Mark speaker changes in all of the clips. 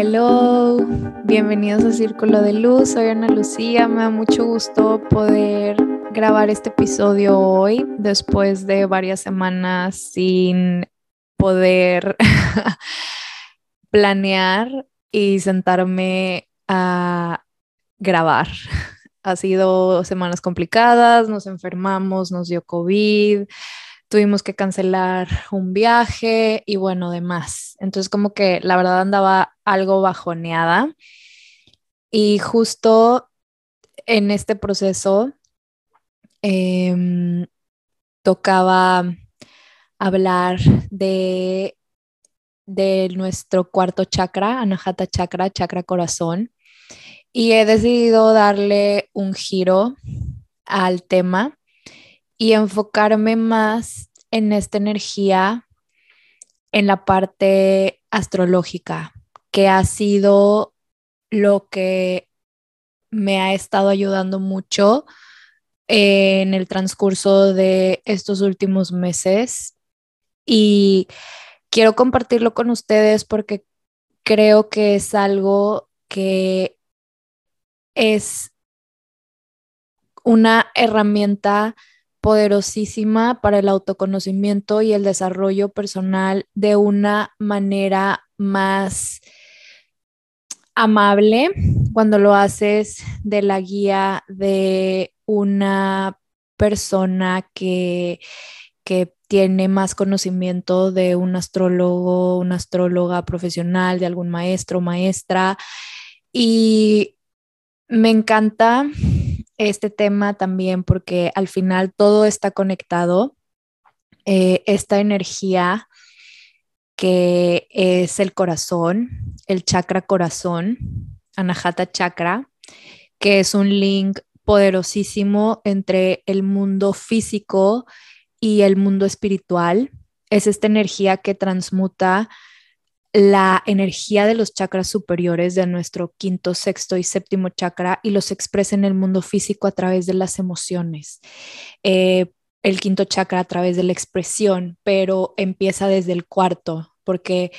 Speaker 1: Hello, bienvenidos a Círculo de Luz. Soy Ana Lucía. Me da mucho gusto poder grabar este episodio hoy, después de varias semanas sin poder planear y sentarme a grabar. Ha sido semanas complicadas, nos enfermamos, nos dio COVID, tuvimos que cancelar un viaje y bueno, demás. Entonces como que la verdad andaba algo bajoneada. Y justo en este proceso em, tocaba hablar de, de nuestro cuarto chakra, Anahata Chakra, chakra corazón, y he decidido darle un giro al tema y enfocarme más en esta energía en la parte astrológica, que ha sido lo que me ha estado ayudando mucho en el transcurso de estos últimos meses. Y quiero compartirlo con ustedes porque creo que es algo que es una herramienta poderosísima para el autoconocimiento y el desarrollo personal de una manera más amable cuando lo haces de la guía de una persona que, que tiene más conocimiento de un astrólogo, una astróloga profesional, de algún maestro, maestra. Y me encanta este tema también porque al final todo está conectado. Eh, esta energía que es el corazón, el chakra corazón, Anahata Chakra, que es un link poderosísimo entre el mundo físico y el mundo espiritual. Es esta energía que transmuta la energía de los chakras superiores de nuestro quinto, sexto y séptimo chakra y los expresa en el mundo físico a través de las emociones. Eh, el quinto chakra a través de la expresión, pero empieza desde el cuarto, porque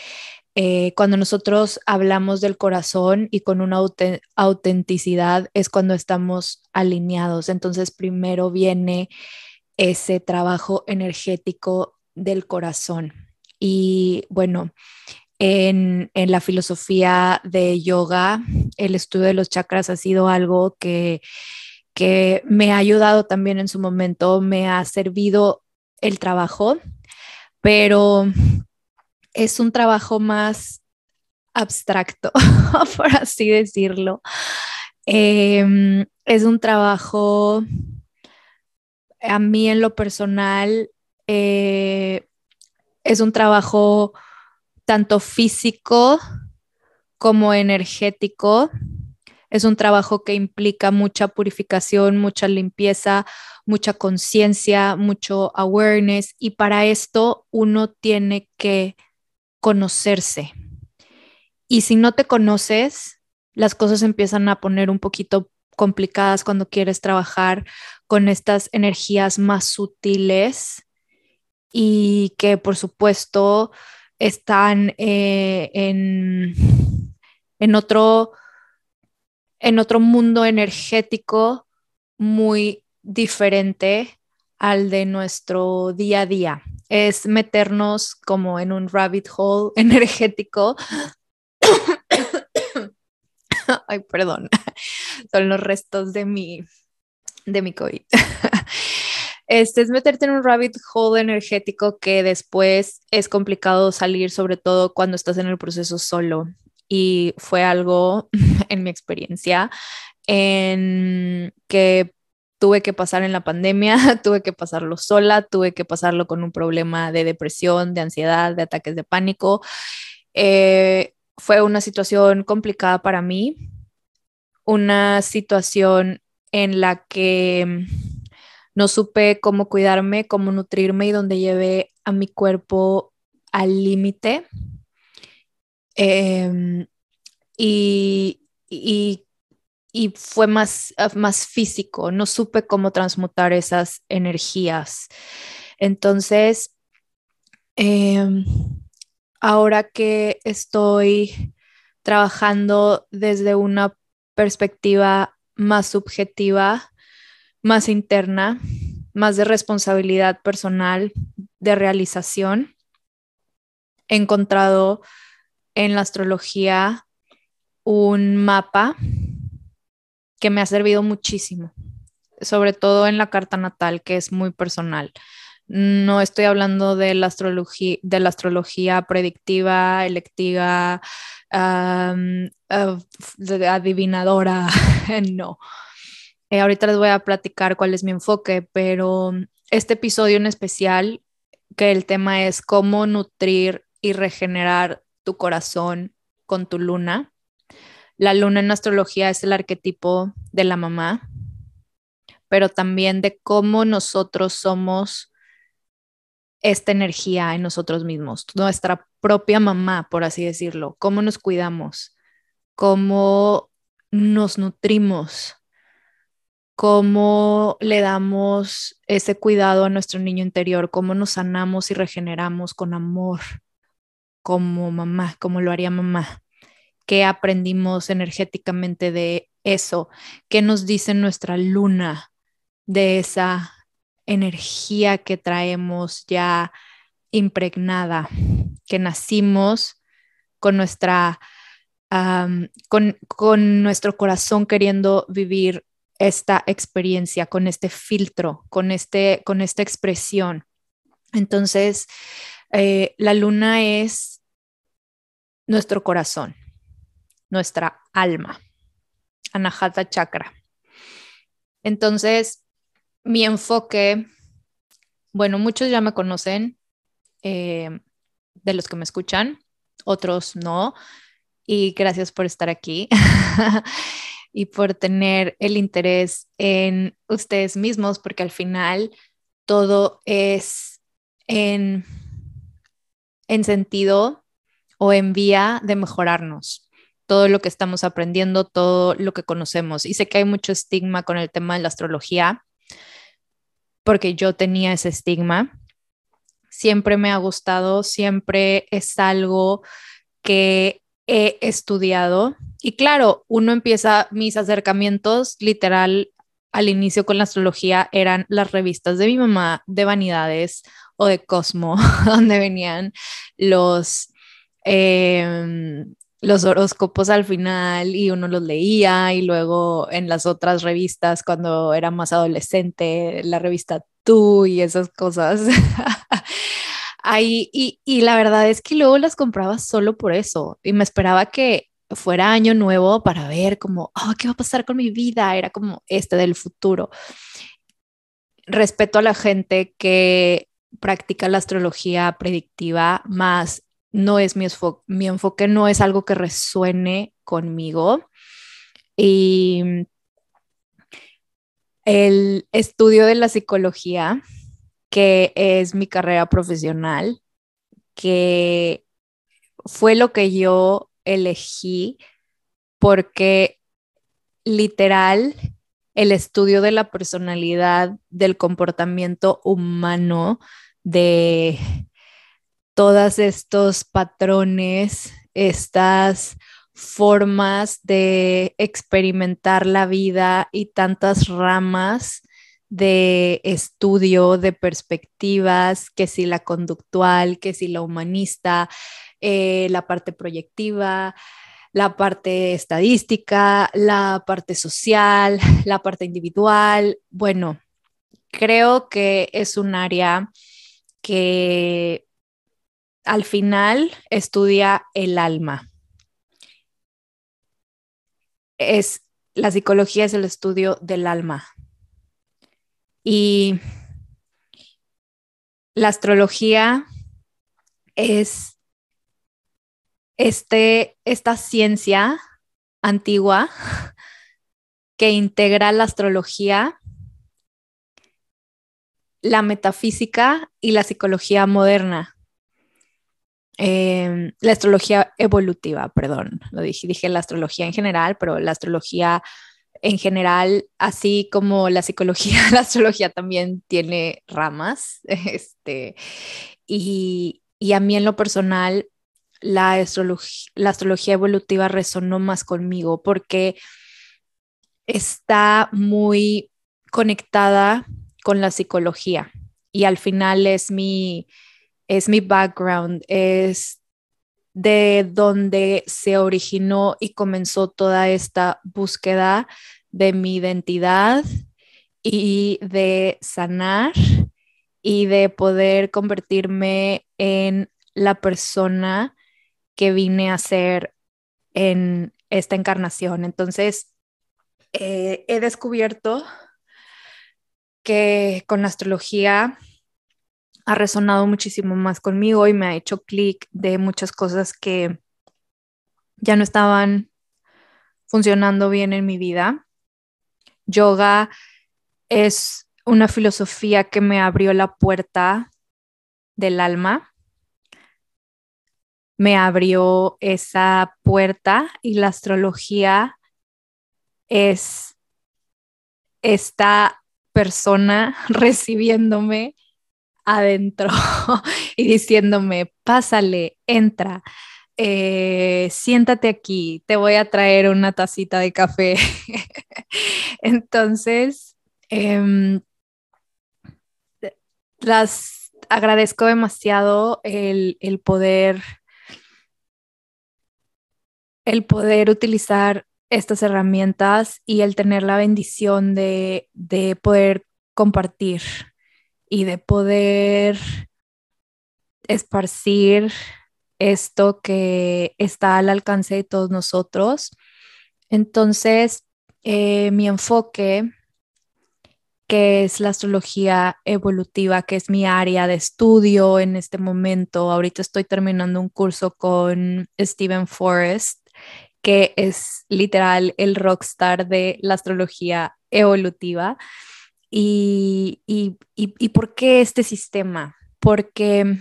Speaker 1: eh, cuando nosotros hablamos del corazón y con una autenticidad es cuando estamos alineados. Entonces primero viene ese trabajo energético del corazón. Y bueno, en, la filosofía de yoga, el estudio de los chakras ha sido algo que, que me ha ayudado también en su momento, me ha servido el trabajo, pero es un trabajo más abstracto, por así decirlo. Em, es un trabajo, a mí en lo personal, eh, es un trabajo tanto físico como energético. Es un trabajo que implica mucha purificación, mucha limpieza, mucha conciencia, mucho awareness y para esto uno tiene que conocerse. Y si no te conoces, las cosas empiezan a poner un poquito complicadas cuando quieres trabajar con estas energías más sutiles y que por supuesto están eh, en, en, otro, en otro mundo energético muy diferente al de nuestro día a día. Es meternos como en un rabbit hole energético. Ay, perdón. Son los restos de mi, de mi COVID. Este es meterte en un rabbit hole energético que después es complicado salir, sobre todo cuando estás en el proceso solo. Y fue algo, en mi experiencia, en que tuve que pasar en la pandemia, tuve que pasarlo sola, tuve que pasarlo con un problema de depresión, de ansiedad, de ataques de pánico. Eh, fue una situación complicada para mí, una situación en la que no supe cómo cuidarme, cómo nutrirme y donde llevé a mi cuerpo al límite. Em, y, fue más, más físico, no supe cómo transmutar esas energías. Entonces, em, ahora que estoy trabajando desde una perspectiva más subjetiva, más interna, más de responsabilidad personal, de realización. He encontrado en la astrología un mapa que me ha servido muchísimo, sobre todo en la carta natal, que es muy personal. No estoy hablando de la astrología, de la astrología predictiva, electiva, adivinadora, no. Eh, ahorita les voy a platicar cuál es mi enfoque, pero este episodio en especial, que el tema es cómo nutrir y regenerar tu corazón con tu luna. La luna en astrología es el arquetipo de la mamá, pero también de cómo nosotros somos esta energía en nosotros mismos, nuestra propia mamá, por así decirlo, cómo nos cuidamos, cómo nos nutrimos, cómo le damos ese cuidado a nuestro niño interior, cómo nos sanamos y regeneramos con amor, como mamá, como lo haría mamá. ¿Qué aprendimos energéticamente de eso? ¿Qué nos dice nuestra luna de esa energía que traemos ya impregnada, que nacimos con nuestra, con, con nuestro corazón queriendo vivir esta experiencia, con este filtro, con, este, con esta expresión. Entonces, eh, la luna es nuestro corazón, nuestra alma, Anahata Chakra. Entonces, mi enfoque, bueno, muchos ya me conocen, eh, de los que me escuchan, otros no, y gracias por estar aquí y por tener el interés en ustedes mismos, porque al final todo es en, en sentido o en vía de mejorarnos todo lo que estamos aprendiendo, todo lo que conocemos. Y sé que hay mucho estigma con el tema de la astrología, porque yo tenía ese estigma. Siempre me ha gustado, siempre es algo que he estudiado. Y claro, uno empieza mis acercamientos literal al inicio con la astrología eran las revistas de mi mamá de vanidades o de Cosmo, donde venían los, em, los horóscopos al final y uno los leía y luego en las otras revistas cuando era más adolescente, la revista Tú y esas cosas. Ahí, y, y la verdad es que luego las compraba solo por eso y me esperaba que fuera año nuevo para ver como, oh, ¿qué va a pasar con mi vida? Era como este del futuro. Respeto a la gente que practica la astrología predictiva, más no es mi, enfoque, no es algo que resuene conmigo. Y el estudio de la psicología, que es mi carrera profesional, que fue lo que yo elegí porque literal el estudio de la personalidad, del comportamiento humano, de todos estos patrones, estas formas de experimentar la vida y tantas ramas de estudio, de perspectivas, que si la conductual, que si la humanista, eh, la parte proyectiva, la parte estadística, la parte social, la parte individual. Bueno, creo que es un área que al final estudia el alma. Es, la psicología es el estudio del alma. Y la astrología es este, esta ciencia antigua que integra la astrología, la metafísica y la psicología moderna. Em, la astrología evolutiva, perdón, lo dije, dije la astrología en general, pero la astrología en general, así como la psicología, la astrología también tiene ramas, este, y, y a mí en lo personal, la, astrología, la astrología evolutiva resonó más conmigo porque está muy conectada con la psicología y al final es mi, es mi background, es de donde se originó y comenzó toda esta búsqueda de mi identidad y de sanar y de poder convertirme en la persona que vine a ser en esta encarnación. Entonces, eh, he descubierto que con la astrología ha resonado muchísimo más conmigo y me ha hecho clic de muchas cosas que ya no estaban funcionando bien en mi vida. Yoga es una filosofía que me abrió la puerta del alma, me abrió esa puerta y la astrología es esta persona recibiéndome adentro y diciéndome, pásale, entra, eh, siéntate aquí, te voy a traer una tacita de café. Entonces, em, las agradezco demasiado el, poder el poder utilizar estas herramientas y el tener la bendición de, de poder compartir y de poder esparcir esto que está al alcance de todos nosotros. Entonces, eh, mi enfoque, que es la astrología evolutiva, que es mi área de estudio en este momento, ahorita estoy terminando un curso con Stephen Forrest, que es literal el rockstar de la astrología evolutiva. ¿Y, y, y, por qué este sistema? Porque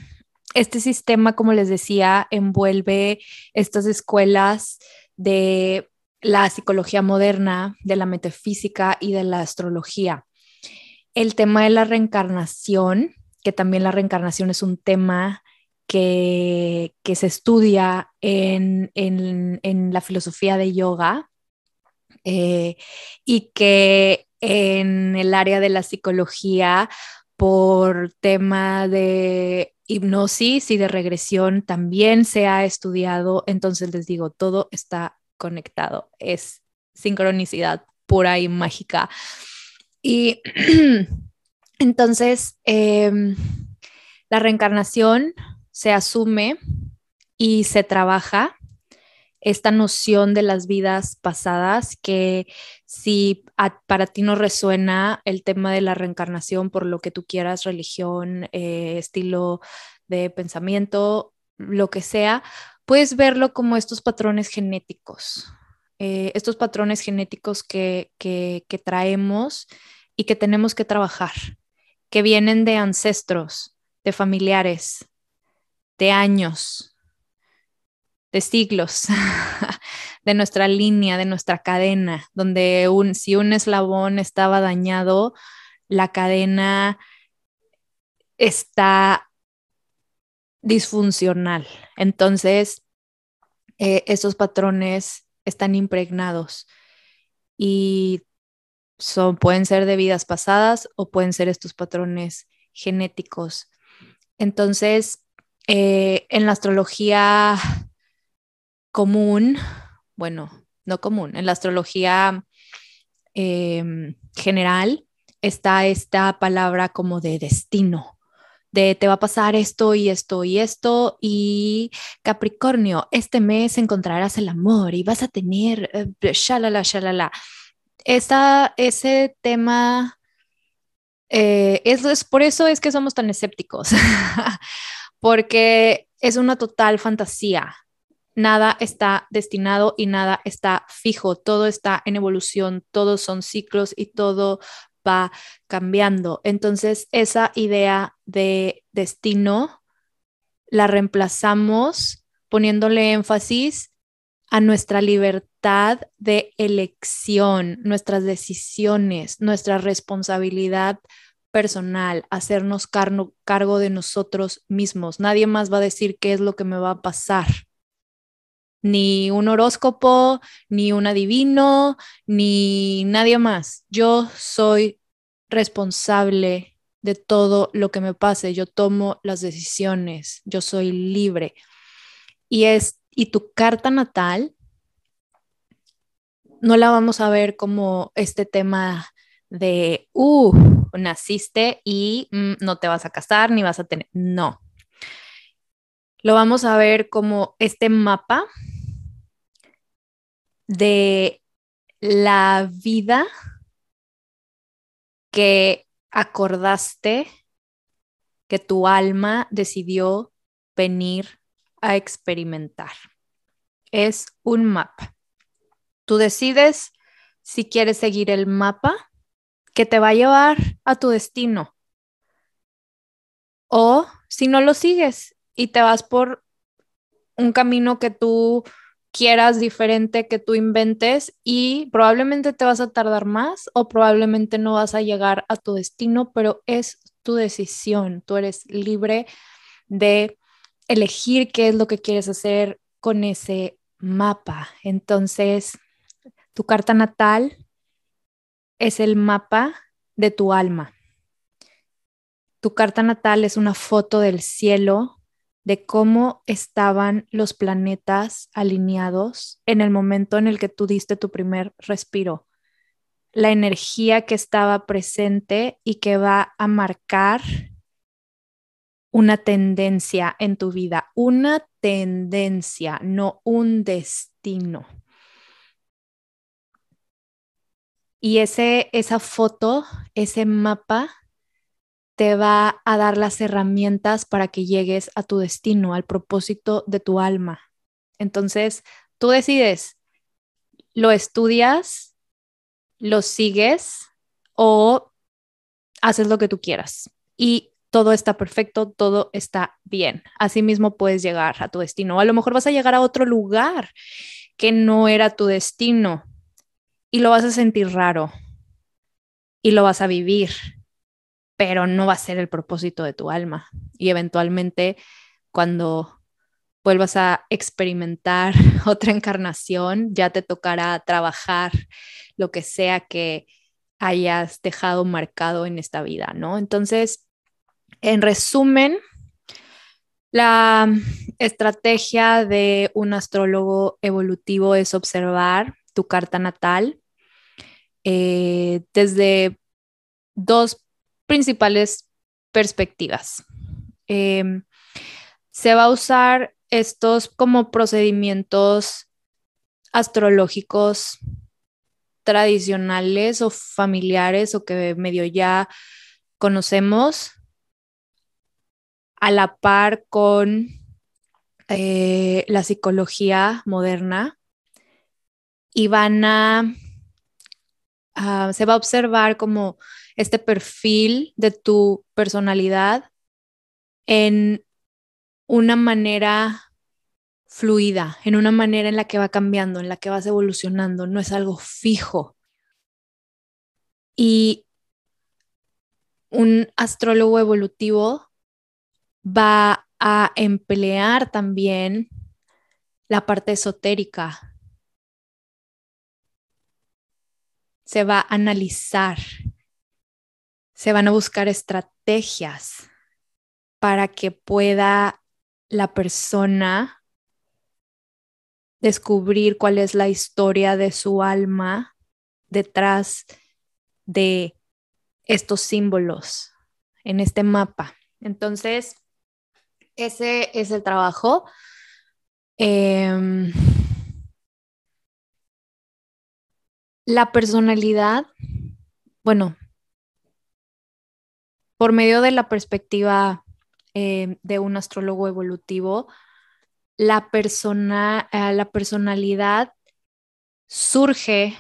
Speaker 1: este sistema, como les decía, envuelve estas escuelas de la psicología moderna, de la metafísica y de la astrología. El tema de la reencarnación, que también la reencarnación es un tema que, se estudia en, la filosofía de yoga eh, y que en el área de la psicología por tema de hipnosis y de regresión también se ha estudiado. Entonces les digo, todo está conectado. Es sincronicidad pura y mágica. Y entonces em, la reencarnación se asume y se trabaja esta noción de las vidas pasadas, que si para ti no resuena el tema de la reencarnación por lo que tú quieras, religión, eh, estilo de pensamiento, lo que sea, puedes verlo como estos patrones genéticos, eh, estos patrones genéticos que, que traemos y que tenemos que trabajar, que vienen de ancestros, de familiares, de años, de siglos, de nuestra línea, de nuestra cadena, donde un, si un eslabón estaba dañado, la cadena está disfuncional. Entonces, eh, esos patrones están impregnados y son, pueden ser de vidas pasadas o pueden ser estos patrones genéticos. Entonces, eh, en la astrología común, bueno, no común, en la astrología em, general está esta palabra como de destino, de te va a pasar esto y esto y esto y Capricornio, este mes encontrarás el amor y vas a tener eh, shalala, shalala. Esa, ese tema, eh, es, por eso es que somos tan escépticos, porque es una total fantasía nada está destinado y nada está fijo, todo está en evolución, todos son ciclos y todo va cambiando. Entonces, esa idea de destino la reemplazamos poniéndole énfasis a nuestra libertad de elección, nuestras decisiones, nuestra responsabilidad personal, hacernos cargo de nosotros mismos. Nadie más va a decir qué es lo que me va a pasar ni un horóscopo, ni un adivino, ni nadie más. Yo soy responsable de todo lo que me pase, yo tomo las decisiones, yo soy libre. Y es y tu carta natal no la vamos a ver como este tema de, uh, naciste y mm, no te vas a casar ni vas a tener, no. Lo vamos a ver como este mapa de la vida que acordaste que tu alma decidió venir a experimentar. Es un mapa. Tú decides si quieres seguir el mapa que te va a llevar a tu destino. O si no lo sigues y te vas por un camino que tú quieras diferente, que tú inventes y probablemente te vas a tardar más o probablemente no vas a llegar a tu destino, pero es tu decisión. Tú eres libre de elegir qué es lo que quieres hacer con ese mapa. Entonces, tu carta natal es el mapa de tu alma. Tu carta natal es una foto del cielo de cómo estaban los planetas alineados en el momento en el que tú diste tu primer respiro. La energía que estaba presente y que va a marcar una tendencia en tu vida, una tendencia, no un destino. Y ese, esa foto, ese mapa, te va a dar las herramientas para que llegues a tu destino, al propósito de tu alma. Entonces, tú decides, lo estudias, lo sigues o haces lo que tú quieras. Y todo está perfecto, todo está bien. Asimismo puedes llegar a tu destino. a lo mejor vas a llegar a otro lugar que no era tu destino, y lo vas a sentir raro y lo vas a vivir, pero no va a ser el propósito de tu alma. Y eventualmente cuando vuelvas a experimentar otra encarnación, ya te tocará trabajar lo que sea que hayas dejado marcado en esta vida, ¿no? Entonces, en resumen, la estrategia de un astrólogo evolutivo es observar tu carta natal eh, desde dos principales perspectivas. Em, se va a usar estos como procedimientos astrológicos tradicionales o familiares o que medio ya conocemos a la par con eh, la psicología moderna y van a, se va a observar como este perfil de tu personalidad en una manera fluida, en una manera en la que va cambiando, en la que vas evolucionando, no es algo fijo. Y un astrólogo evolutivo va a emplear también la parte esotérica, se va a analizar, se van a buscar estrategias para que pueda la persona descubrir cuál es la historia de su alma detrás de estos símbolos en este mapa. Entonces, ese es el trabajo. Em, La personalidad, bueno, por medio de la perspectiva eh, de un astrólogo evolutivo, la, persona, eh, la personalidad surge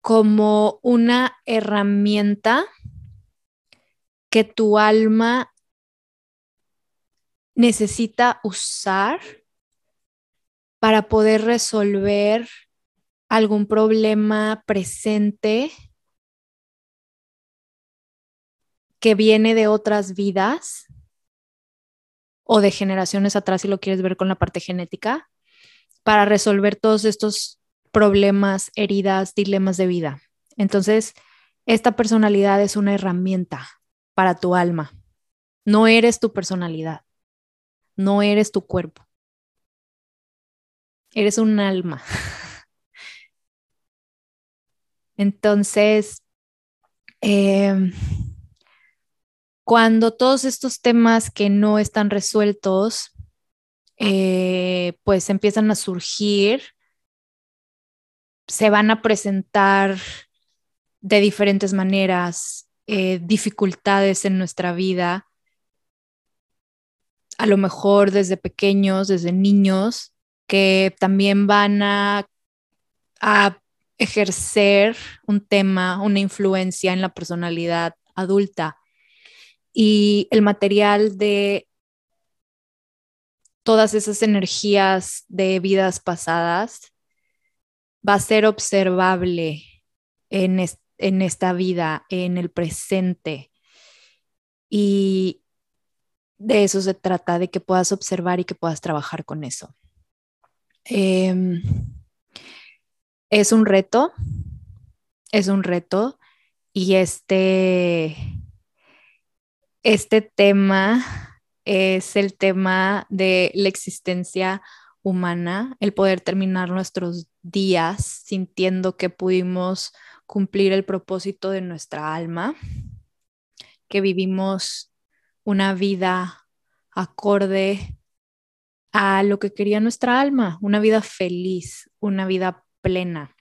Speaker 1: como una herramienta que tu alma necesita usar para poder resolver algún problema presente que viene de otras vidas o de generaciones atrás si lo quieres ver con la parte genética, para resolver todos estos problemas, heridas, dilemas de vida. Entonces, esta personalidad es una herramienta para tu alma. No eres tu personalidad, no eres tu cuerpo. Eres un alma. Entonces, em, cuando todos estos temas que no están resueltos, eh, pues empiezan a surgir, se van a presentar de diferentes maneras, eh, dificultades en nuestra vida, a lo mejor desde pequeños, desde niños, que también van a, a ejercer un tema, una influencia en la personalidad adulta. Y el material de todas esas energías de vidas pasadas va a ser observable en, en esta vida, en el presente. Y de eso se trata, de que puedas observar y que puedas trabajar con eso. Em, es un reto, es un reto y este, este tema es el tema de la existencia humana, el poder terminar nuestros días sintiendo que pudimos cumplir el propósito de nuestra alma, que vivimos una vida acorde a lo que quería nuestra alma, una vida feliz, una vida plena.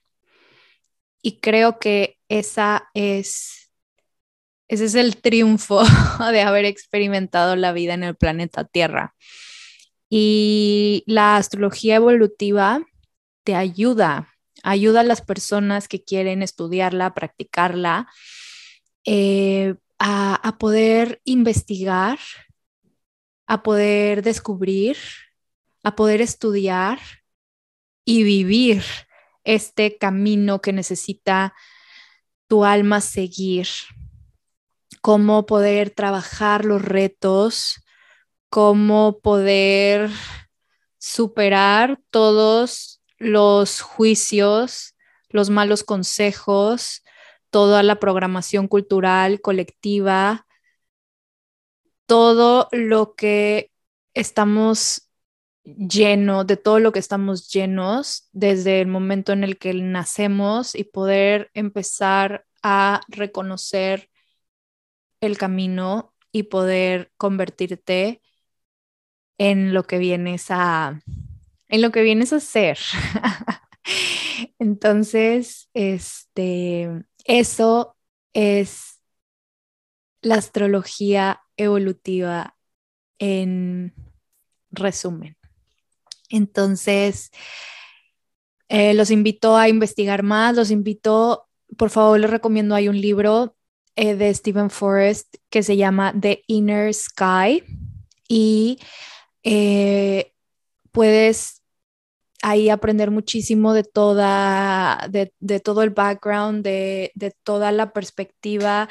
Speaker 1: Y creo que esa es, ese es el triunfo de haber experimentado la vida en el planeta Tierra. Y la astrología evolutiva te ayuda, ayuda a las personas que quieren estudiarla, practicarla, eh, a, poder investigar, a poder descubrir, a poder estudiar y vivir este camino que necesita tu alma seguir, cómo poder trabajar los retos, cómo poder superar todos los juicios, los malos consejos, toda la programación cultural colectiva, todo lo que estamos lleno, de todo lo que estamos llenos desde el momento en el que nacemos y poder empezar a reconocer el camino y poder convertirte en lo que vienes a en lo que vienes a ser. Entonces, este eso es la astrología evolutiva en resumen. Entonces, eh, los invito a investigar más, los invito, por favor, les recomiendo, hay un libro eh, de Stephen Forrest que se llama The Inner Sky y eh, puedes ahí aprender muchísimo de toda, de, todo el background, de, toda la perspectiva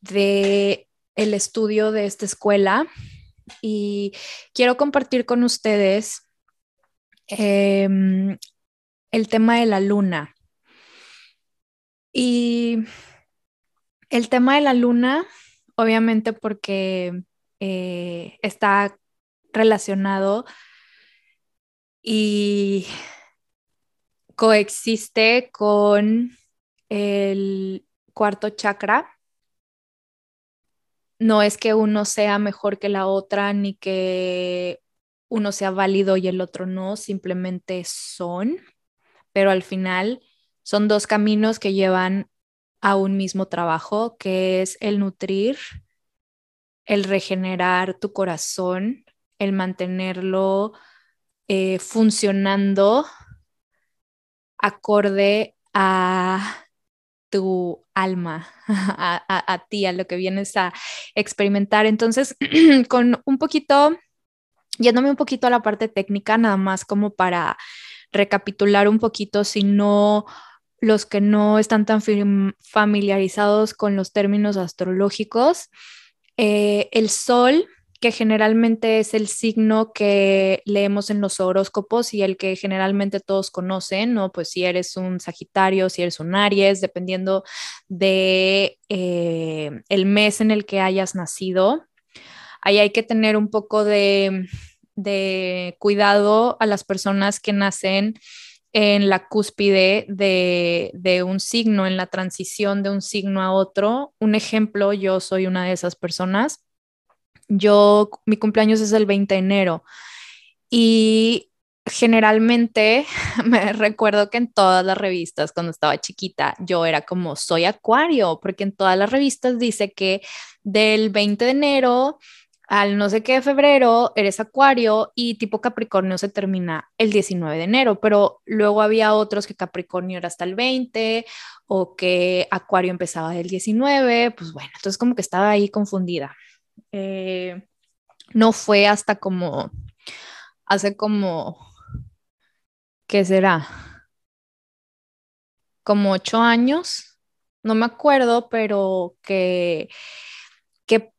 Speaker 1: de el estudio de esta escuela. Y quiero compartir con ustedes em, el tema de la luna. Y el tema de la luna, obviamente porque eh, está relacionado y coexiste con el cuarto chakra. No es que uno sea mejor que la otra ni que uno sea válido y el otro no, simplemente son, pero al final son dos caminos que llevan a un mismo trabajo, que es el nutrir, el regenerar tu corazón, el mantenerlo eh, funcionando acorde a tu alma, a, ti, a lo que vienes a experimentar. Entonces, con un poquito, yéndome un poquito a la parte técnica, nada más como para recapitular un poquito, si no los que no están tan familiarizados con los términos astrológicos, eh, el sol que generalmente es el signo que leemos en los horóscopos y el que generalmente todos conocen, ¿no? Pues si eres un Sagitario, si eres un Aries, dependiendo de eh, el mes en el que hayas nacido. Ahí hay que tener un poco de, de cuidado a las personas que nacen en la cúspide de, de, un signo, en la transición de un signo a otro. Un ejemplo, yo soy una de esas personas. Yo, mi cumpleaños es el 20 de enero y generalmente me recuerdo que en todas las revistas cuando estaba chiquita yo era como soy acuario, porque en todas las revistas dice que del 20 de enero al no sé qué de febrero eres acuario y tipo Capricornio se termina el 19 de enero, pero luego había otros que Capricornio era hasta el 20 o que acuario empezaba del 19, pues bueno, entonces como que estaba ahí confundida. Eh, no fue hasta como, hace como, ¿qué será? Como ocho años, no me acuerdo, pero que, que,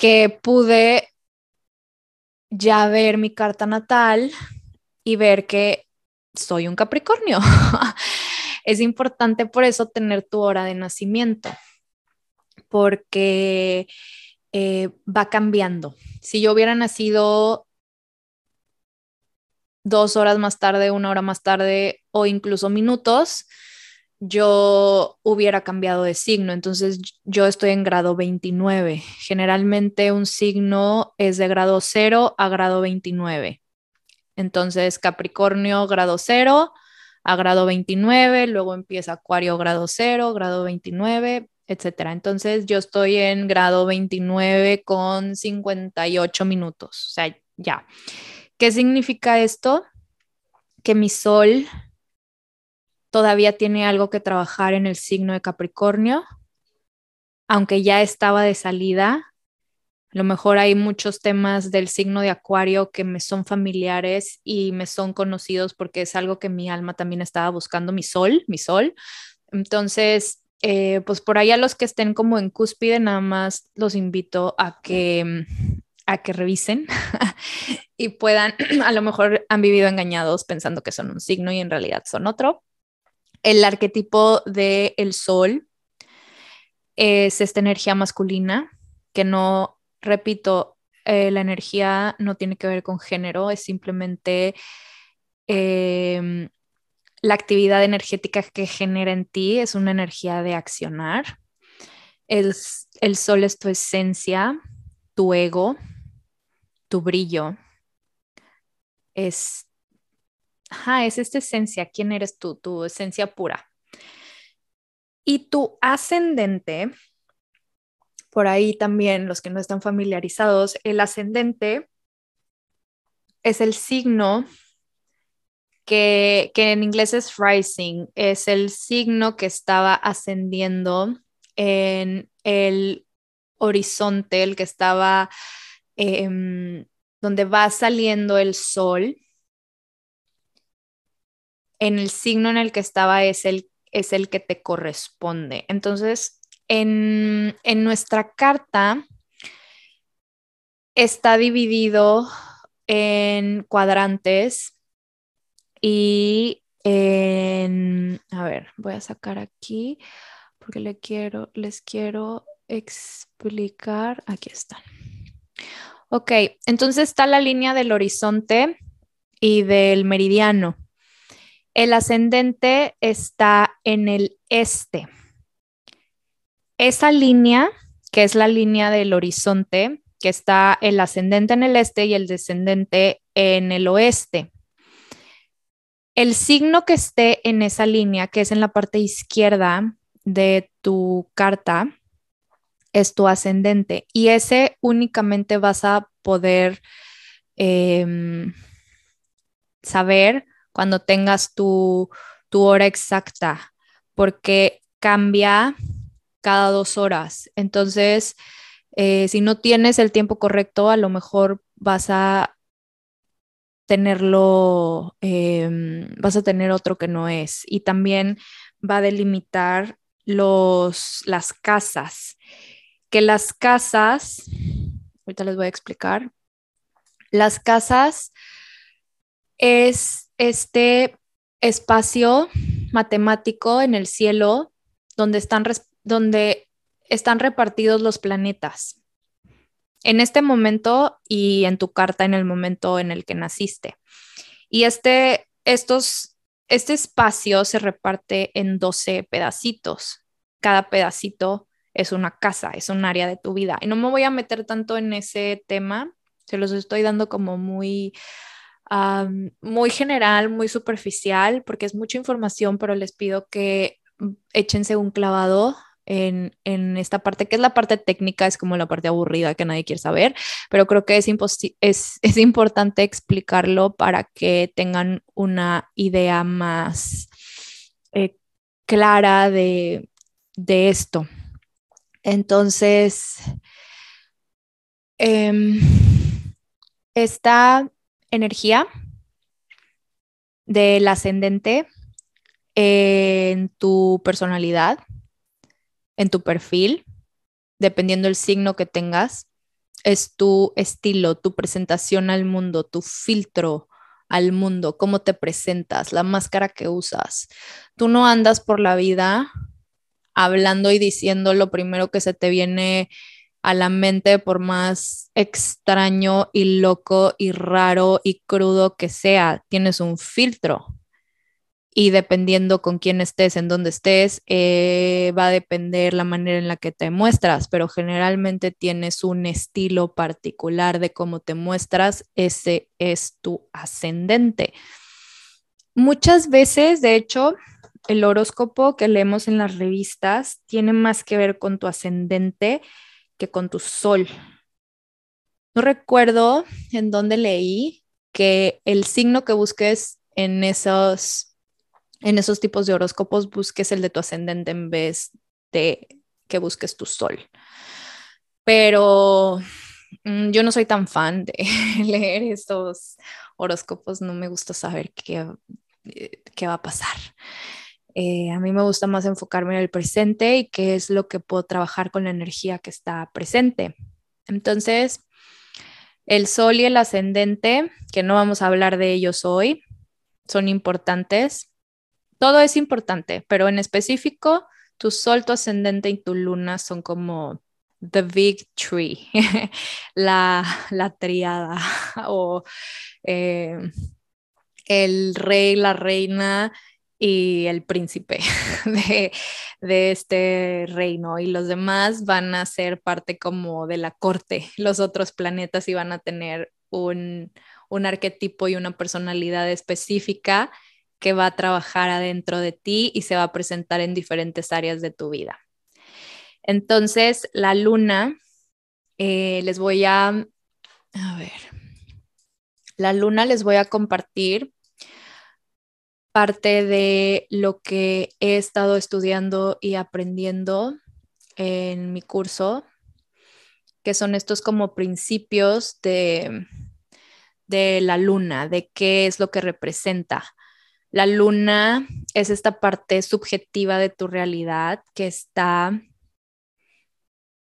Speaker 1: que pude ya ver mi carta natal y ver que soy un Capricornio. es importante por eso tener tu hora de nacimiento, porque eh, va cambiando. Si yo hubiera nacido dos horas más tarde, una hora más tarde o incluso minutos, yo hubiera cambiado de signo. Entonces yo estoy en grado 29. Generalmente un signo es de grado 0 a grado 29. Entonces Capricornio grado 0 a grado 29, luego empieza Acuario grado 0, grado 29, etcétera. Entonces yo estoy en grado 29 con 58 minutos, o sea, ya. ¿Qué significa esto? Que mi sol todavía tiene algo que trabajar en el signo de Capricornio, aunque ya estaba de salida. A lo mejor hay muchos temas del signo de Acuario que me son familiares y me son conocidos porque es algo que mi alma también estaba buscando, mi sol, mi sol. Entonces, eh, pues por ahí a los que estén como en cúspide, nada más los invito a que, a que revisen y puedan, a lo mejor han vivido engañados pensando que son un signo y en realidad son otro. El arquetipo del el sol es esta energía masculina que no, repito, eh, la energía no tiene que ver con género, es simplemente em, la actividad energética que genera en ti es una energía de accionar. El, sol es tu esencia, tu ego, tu brillo. Es, es esta esencia. ¿Quién eres tú? Tu esencia pura. Y tu ascendente, por ahí también los que no están familiarizados, el ascendente es el signo que, en inglés es rising, es el signo que estaba ascendiendo en el horizonte, el que estaba em, donde va saliendo el sol. En el signo en el que estaba es el, es el que te corresponde. Entonces, en, en nuestra carta está dividido en cuadrantes y a ver, voy a sacar aquí porque le quiero, les quiero explicar. Aquí están. Ok, entonces está la línea del horizonte y del meridiano. El ascendente está en el este. Esa línea, que es la línea del horizonte, que está el ascendente en el este y el descendente en el oeste. El signo que esté en esa línea, que es en la parte izquierda de tu carta, es tu ascendente y ese únicamente vas a poder em, saber cuando tengas tu, hora exacta, porque cambia cada dos horas. Entonces, eh, si no tienes el tiempo correcto, a lo mejor vas a tenerlo, em, vas a tener otro que no es. Y también va a delimitar los, las casas, que las casas, ahorita les voy a explicar. Las casas es este espacio matemático en el cielo donde están, donde están repartidos los planetas. En este momento y en tu carta en el momento en el que naciste. Y este, estos, este espacio se reparte en 12 pedacitos. Cada pedacito es una casa, es un área de tu vida. Y no me voy a meter tanto en ese tema, se los estoy dando como muy, muy general, muy superficial, porque es mucha información, pero les pido que échense un clavado en, esta parte, que es la parte técnica, es como la parte aburrida que nadie quiere saber, pero creo que es, es, es importante explicarlo para que tengan una idea más eh, clara de, de esto. Entonces, em, esta energía del ascendente en tu personalidad, en tu perfil, dependiendo del signo que tengas, es tu estilo, tu presentación al mundo, tu filtro al mundo, cómo te presentas, la máscara que usas. Tú no andas por la vida hablando y diciendo lo primero que se te viene a la mente, por más extraño y loco y raro y crudo que sea, tienes un filtro. Y dependiendo con quién estés, en dónde estés, eh, va a depender la manera en la que te muestras, pero generalmente tienes un estilo particular de cómo te muestras, ese es tu ascendente. Muchas veces, de hecho, el horóscopo que leemos en las revistas tiene más que ver con tu ascendente que con tu sol. No recuerdo en dónde leí que el signo que busques en esos, en esos tipos de horóscopos busques el de tu ascendente en vez de que busques tu sol. Pero mm, yo no soy tan fan de leer estos horóscopos, no me gusta saber qué, eh, qué va a pasar. Eh, a mí me gusta más enfocarme en el presente y qué es lo que puedo trabajar con la energía que está presente. Entonces, el sol y el ascendente, que no vamos a hablar de ellos hoy, son importantes. Todo es importante, pero en específico, tu sol, tu ascendente y tu luna son como the big tree, la, la triada o eh, el rey, la reina y el príncipe de, este reino y los demás van a ser parte como de la corte, los otros planetas y van a tener un, un arquetipo y una personalidad específica que va a trabajar adentro de ti y se va a presentar en diferentes áreas de tu vida. Entonces, la luna, eh, les voy a, a ver, la luna les voy a compartir parte de lo que he estado estudiando y aprendiendo en mi curso, que son estos como principios de, de la luna, de qué es lo que representa. La luna es esta parte subjetiva de tu realidad que está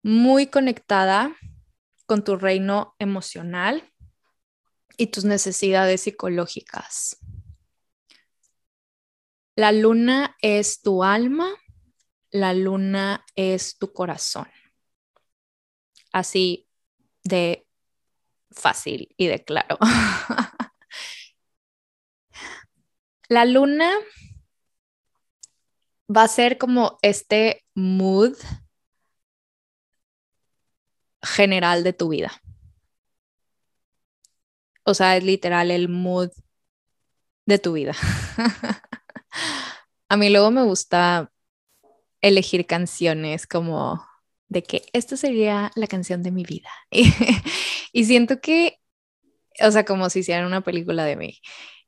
Speaker 1: muy conectada con tu reino emocional y tus necesidades psicológicas. La luna es tu alma, la luna es tu corazón. Así de fácil y de claro. la luna va a ser como este mood general de tu vida. O sea, es literal el mood de tu vida. A mí luego me gusta elegir canciones como de que esto sería la canción de mi vida. y siento que, o sea, como si hicieran una película de mí.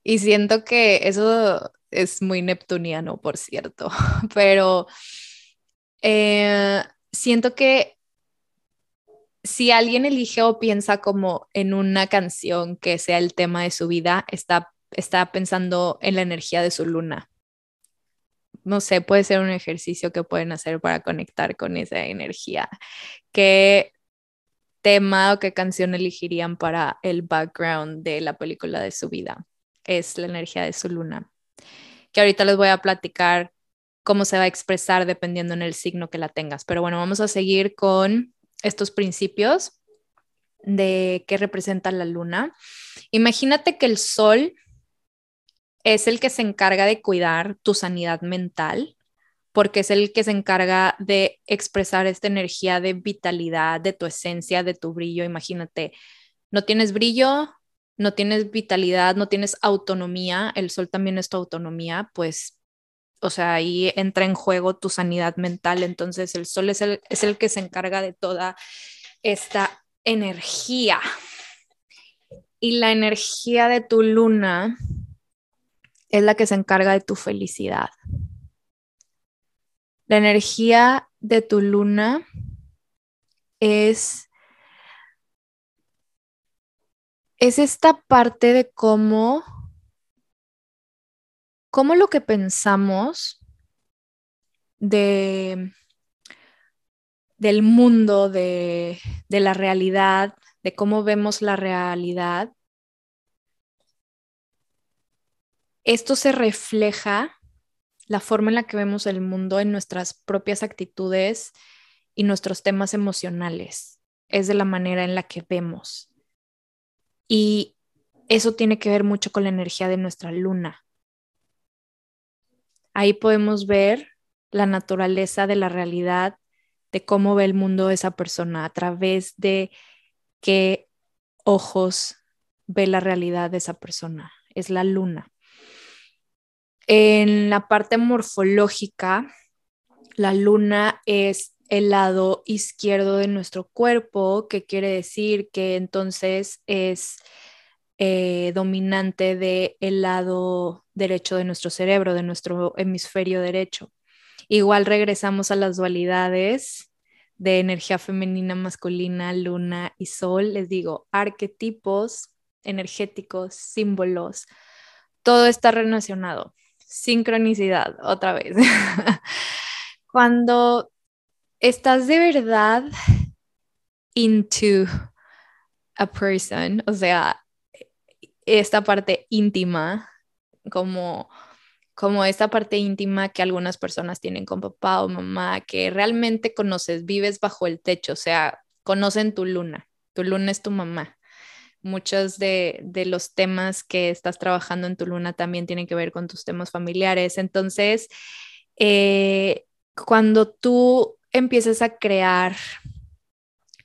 Speaker 1: Y siento que eso es muy neptuniano, por cierto, pero eh, siento que si alguien elige o piensa como en una canción que sea el tema de su vida, está, está pensando en la energía de su luna no sé, puede ser un ejercicio que pueden hacer para conectar con esa energía. ¿Qué tema o qué canción elegirían para el background de la película de su vida. Es la energía de su luna, que ahorita les voy a platicar cómo se va a expresar dependiendo en el signo que la tengas. Pero bueno, vamos a seguir con estos principios de qué representa la luna. Imagínate que el sol es el que se encarga de cuidar tu sanidad mental, porque es el que se encarga de expresar esta energía de vitalidad, de tu esencia, de tu brillo. Imagínate, no tienes brillo, no tienes vitalidad, no tienes autonomía, el sol también es tu autonomía, pues, o sea, ahí entra en juego tu sanidad mental. Entonces, el sol es el, es el que se encarga de toda esta energía. Y la energía de tu luna es la que se encarga de tu felicidad. La energía de tu luna es, es esta parte de cómo, cómo lo que pensamos de, del mundo, de, de la realidad, de cómo vemos la realidad, esto se refleja la forma en la que vemos el mundo en nuestras propias actitudes y nuestros temas emocionales. Es de la manera en la que vemos. Y eso tiene que ver mucho con la energía de nuestra luna. Ahí podemos ver la naturaleza de la realidad, de cómo ve el mundo esa persona, a través de qué ojos ve la realidad de esa persona. Es la luna. En la parte morfológica, la luna es el lado izquierdo de nuestro cuerpo, que quiere decir que entonces es eh, dominante del el lado derecho de nuestro cerebro, de nuestro hemisferio derecho. Igual regresamos a las dualidades de energía femenina, masculina, luna y sol. Les digo, arquetipos energéticos, símbolos, todo está relacionado sincronicidad, otra vez. Cuando estás de verdad into a person, o sea, esta parte íntima, como, como esta parte íntima que algunas personas tienen con papá o mamá, que realmente conoces, vives bajo el techo, o sea, conocen tu luna, tu luna es tu mamá muchos de, los temas que estás trabajando en tu luna también tienen que ver con tus temas familiares. Entonces, eh, cuando tú empiezas a crear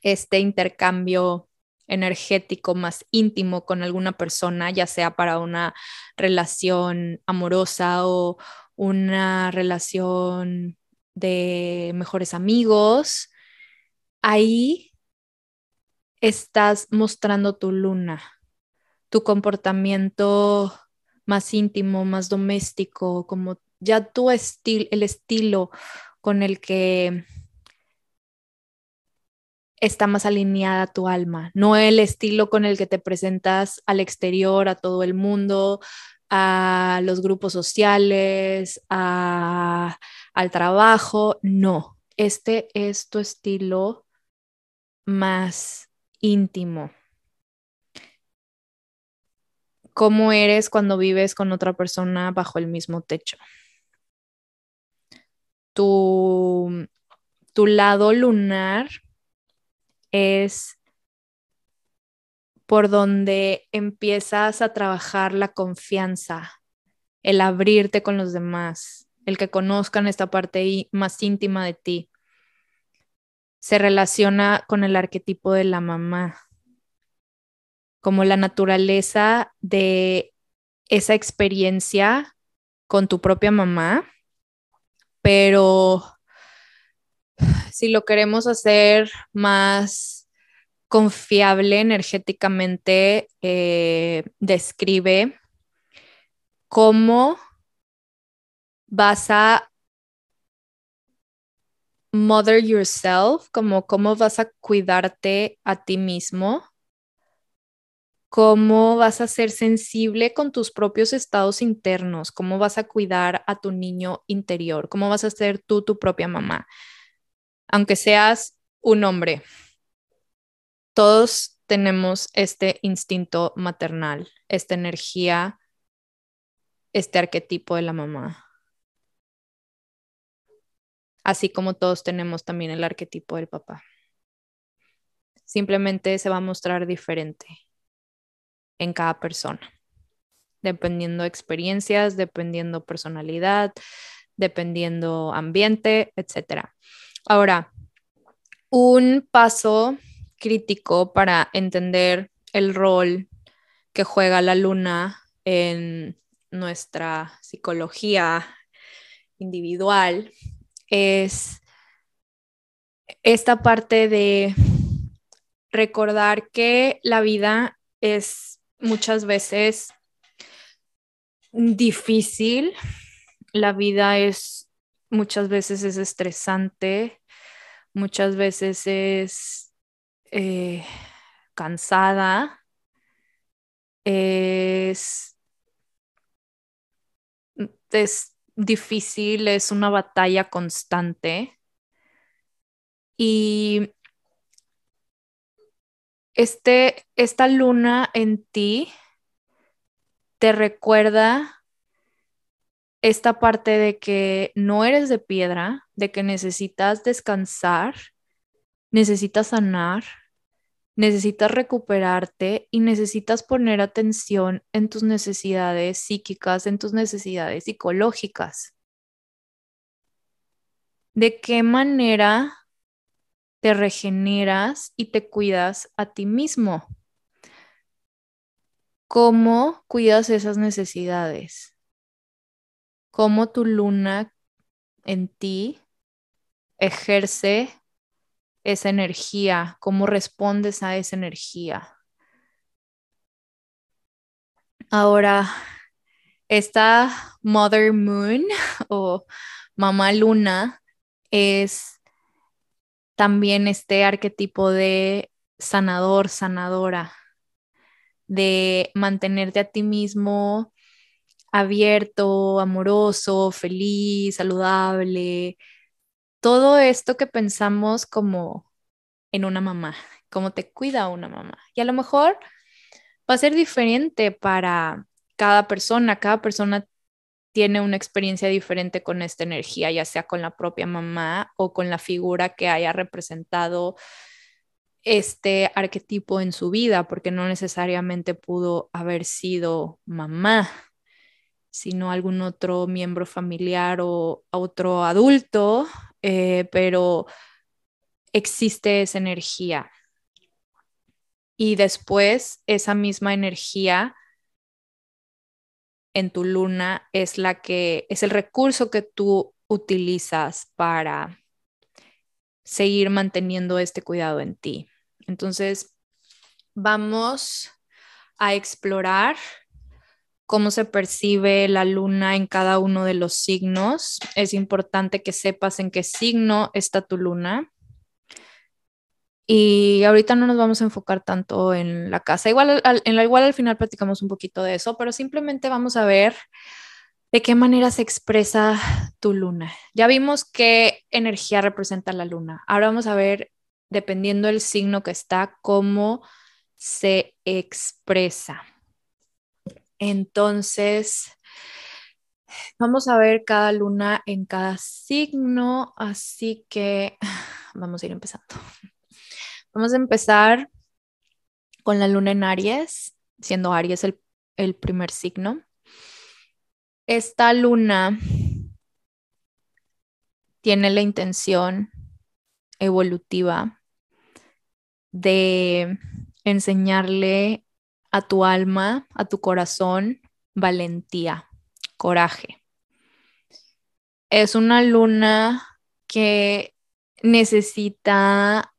Speaker 1: este intercambio energético más íntimo con alguna persona, ya sea para una relación amorosa o una relación de mejores amigos, ahí estás mostrando tu luna, tu comportamiento más íntimo, más doméstico, como ya tu estilo, el estilo con el que está más alineada tu alma, no el estilo con el que te presentas al exterior, a todo el mundo, a los grupos sociales, al trabajo, no, este es tu estilo más íntimo. ¿Cómo eres cuando vives con otra persona bajo el mismo techo? Tu, tu lado lunar es por donde empiezas a trabajar la confianza, el abrirte con los demás, el que conozcan esta parte más íntima de ti se relaciona con el arquetipo de la mamá, como la naturaleza de esa experiencia con tu propia mamá, pero si lo queremos hacer más confiable energéticamente, eh, describe cómo vas a mother yourself, como cómo vas a cuidarte a ti mismo, cómo vas a ser sensible con tus propios estados internos, cómo vas a cuidar a tu niño interior, cómo vas a ser tú tu propia mamá, aunque seas un hombre. todos tenemos este instinto maternal, esta energía, este arquetipo de la mamá. Así como todos tenemos también el arquetipo del papá. Simplemente se va a mostrar diferente en cada persona, dependiendo experiencias, dependiendo personalidad, dependiendo ambiente, etc. Ahora, un paso crítico para entender el rol que juega la luna en nuestra psicología individual es esta parte de recordar que la vida es muchas veces difícil, la vida es muchas veces es estresante, muchas veces es eh, cansada, es, es difícil, es una batalla constante. Y este, esta luna en ti te recuerda esta parte de que no eres de piedra, de que necesitas descansar, necesitas sanar, necesitas recuperarte y necesitas poner atención en tus necesidades psíquicas, en tus necesidades psicológicas. ¿De qué manera te regeneras y te cuidas a ti mismo? ¿Cómo cuidas esas necesidades? ¿Cómo tu luna en ti ejerce esa energía, cómo respondes a esa energía. Ahora, esta Mother Moon o Mamá Luna es también este arquetipo de sanador, sanadora, de mantenerte a ti mismo abierto, amoroso, feliz, saludable, todo esto que pensamos como en una mamá, cómo te cuida una mamá. Y a lo mejor va a ser diferente para cada persona, cada persona tiene una experiencia diferente con esta energía, ya sea con la propia mamá o con la figura que haya representado este arquetipo en su vida, porque no necesariamente pudo haber sido mamá, sino algún otro miembro familiar o otro adulto eh, pero existe esa energía. Y después esa misma energía en tu luna es la que es el recurso que tú utilizas para seguir manteniendo este cuidado en ti. Entonces, vamos a explorar cómo se percibe la luna en cada uno de los signos. Es importante que sepas en qué signo está tu luna. Y ahorita no nos vamos a enfocar tanto en la casa. Igual al, en igual al final platicamos un poquito de eso, pero simplemente vamos a ver de qué manera se expresa tu luna. Ya vimos qué energía representa la luna. Ahora vamos a ver, dependiendo del signo que está, cómo se expresa. Entonces, vamos a ver cada luna en cada signo, así que vamos a ir empezando. Vamos a empezar con la luna en Aries, siendo Aries el, el primer signo. Esta luna tiene la intención evolutiva de enseñarle a tu alma, a tu corazón, valentía, coraje. Es una luna que necesita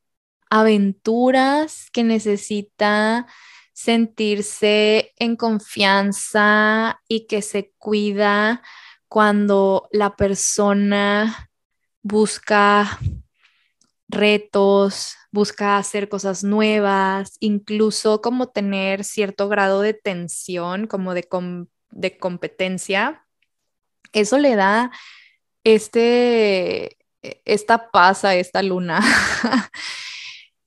Speaker 1: aventuras, que necesita sentirse en confianza y que se cuida cuando la persona busca retos, busca hacer cosas nuevas, incluso como tener cierto grado de tensión, como de, competencia. Eso le da este, esta paz a esta luna.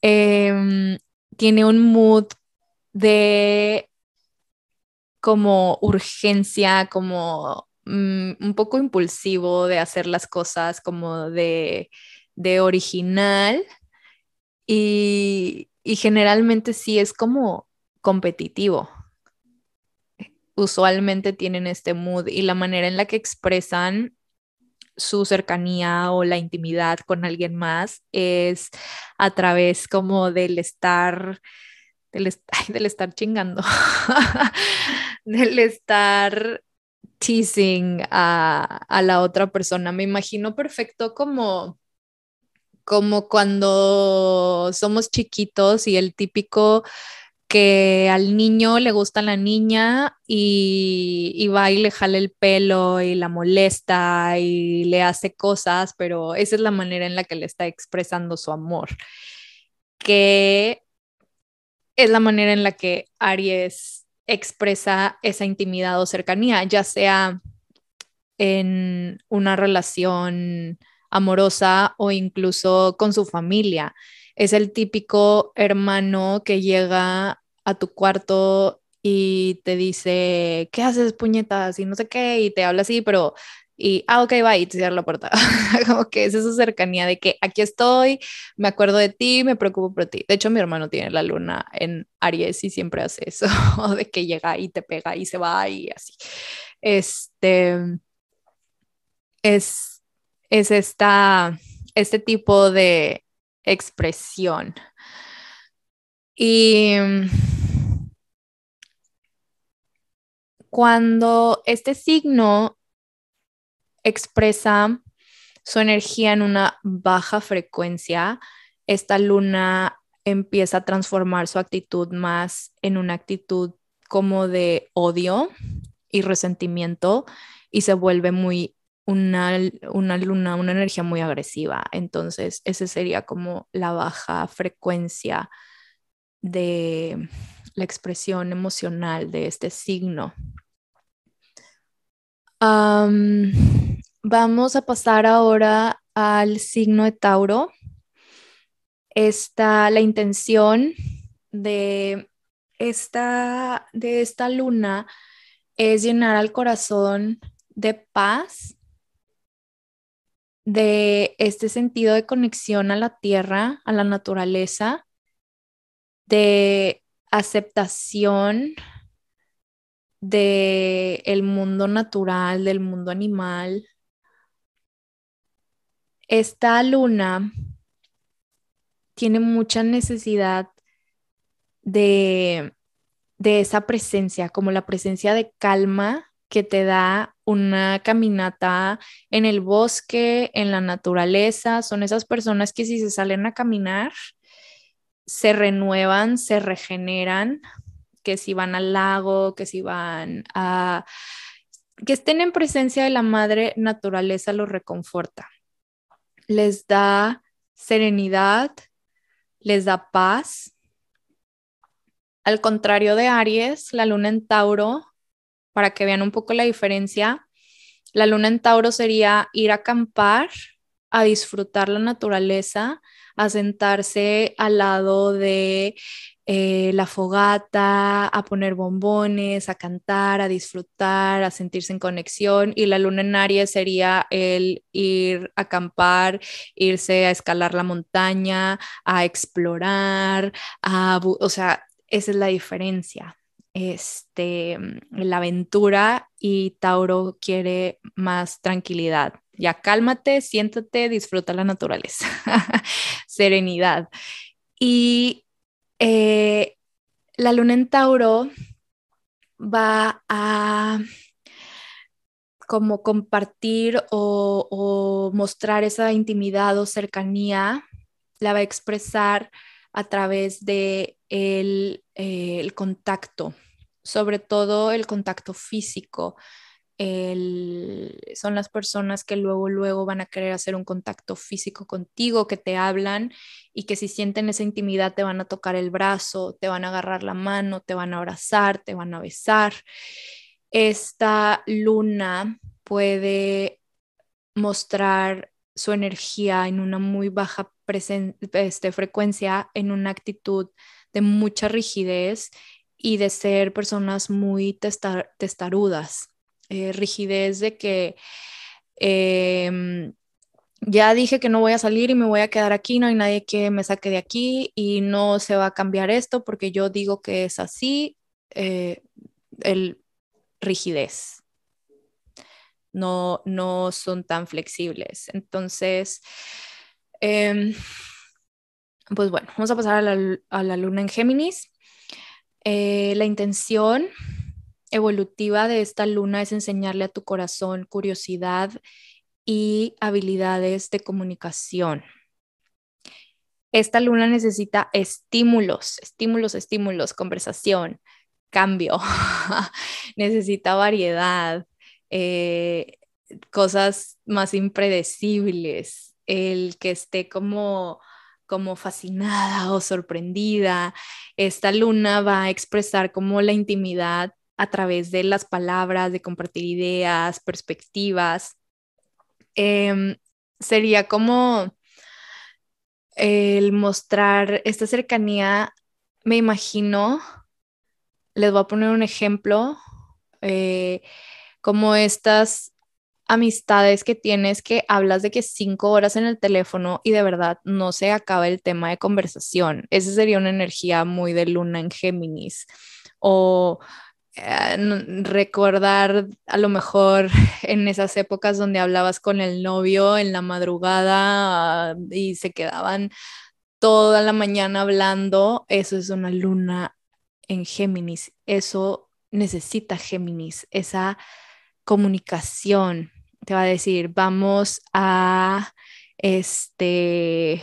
Speaker 1: Em, tiene un mood de como urgencia, como mm, un poco impulsivo de hacer las cosas, como de, de original. Y, y generalmente sí es como competitivo. Usualmente tienen este mood y la manera en la que expresan su cercanía o la intimidad con alguien más es a través como del estar, del, estar chingando, del estar teasing a, a, la otra persona. Me imagino perfecto como, como cuando somos chiquitos y el típico que al niño le gusta la niña y, va y le jala el pelo y la molesta y le hace cosas, pero esa es la manera en la que le está expresando su amor, que es la manera en la que Aries expresa esa intimidad o cercanía, ya sea en una relación amorosa o incluso con su familia es el típico hermano que llega a tu cuarto y te dice, ¿qué haces, puñetas? Y no sé qué, y te habla así, pero, y, ah, ok, va, y te cierra la puerta. Como que es esa cercanía de que aquí estoy, me acuerdo de ti, me preocupo por ti. De hecho, mi hermano tiene la luna en Aries y siempre hace eso, de que llega y te pega y se va y así. Este, es, es esta, este tipo de, expresión. Y cuando este signo expresa su energía en una baja frecuencia, esta luna empieza a transformar su actitud más en una actitud como de odio y resentimiento y se vuelve muy una, una luna, una energía muy agresiva. Entonces, ese sería como la baja frecuencia de la expresión emocional de este signo. vamos a pasar ahora al signo de Tauro. Esta, la intención de esta, de esta luna es llenar al corazón de paz de este sentido de conexión a la tierra, a la naturaleza, de aceptación del el mundo natural, del mundo animal. Esta luna tiene mucha necesidad de, de esa presencia, como la presencia de calma que te da una caminata en el bosque, en la naturaleza. Son esas personas que si se salen a caminar, se renuevan, se regeneran, que si van al lago, que si van a... que estén en presencia de la madre naturaleza los reconforta. Les da serenidad, les da paz. Al contrario de Aries, la luna en Tauro para que vean un poco la diferencia. La luna en Tauro sería ir a acampar, a disfrutar la naturaleza, a sentarse al lado de eh, la fogata, a poner bombones, a cantar, a disfrutar, a sentirse en conexión. Y la luna en Aries sería el ir a acampar, irse a escalar la montaña, a explorar, a, o sea, esa es la diferencia este, la aventura y Tauro quiere más tranquilidad. Ya cálmate, siéntate, disfruta la naturaleza, serenidad. Y eh, la luna en Tauro va a como compartir o, o, mostrar esa intimidad o cercanía, la va a expresar a través de el, eh, el contacto, sobre todo el contacto físico. son las personas que luego, luego van a querer hacer un contacto físico contigo, que te hablan y que si sienten esa intimidad te van a tocar el brazo, te van a agarrar la mano, te van a abrazar, te van a besar. Esta luna puede mostrar su energía en una muy baja este, frecuencia, en una actitud de mucha rigidez y de ser personas muy testarudas. Eh, rigidez de que em, ya dije que no voy a salir y me voy a quedar aquí, no hay nadie que me saque de aquí y no se va a cambiar esto porque yo digo que es así. Eh, el rigidez. No, no son tan flexibles. Entonces, em, pues bueno, vamos a pasar a la, luna en Géminis. Eh, la intención evolutiva de esta luna es enseñarle a tu corazón curiosidad y habilidades de comunicación. Esta luna necesita estímulos, estímulos, estímulos, conversación, cambio, necesita variedad, eh, cosas más impredecibles, el que esté como como fascinada o sorprendida. Esta luna va a expresar como la intimidad a través de las palabras, de compartir ideas, perspectivas. Em, sería como el mostrar esta cercanía, me imagino, les voy a poner un ejemplo, eh, como estas amistades que tienes que hablas de que cinco horas en el teléfono y de verdad no se acaba el tema de conversación. Esa sería una energía muy de luna en Géminis. O eh, recordar a lo mejor en esas épocas donde hablabas con el novio en la madrugada ah, y se quedaban toda la mañana hablando, eso es una luna en Géminis. Eso necesita Géminis, esa comunicación, te va a decir, vamos a, este,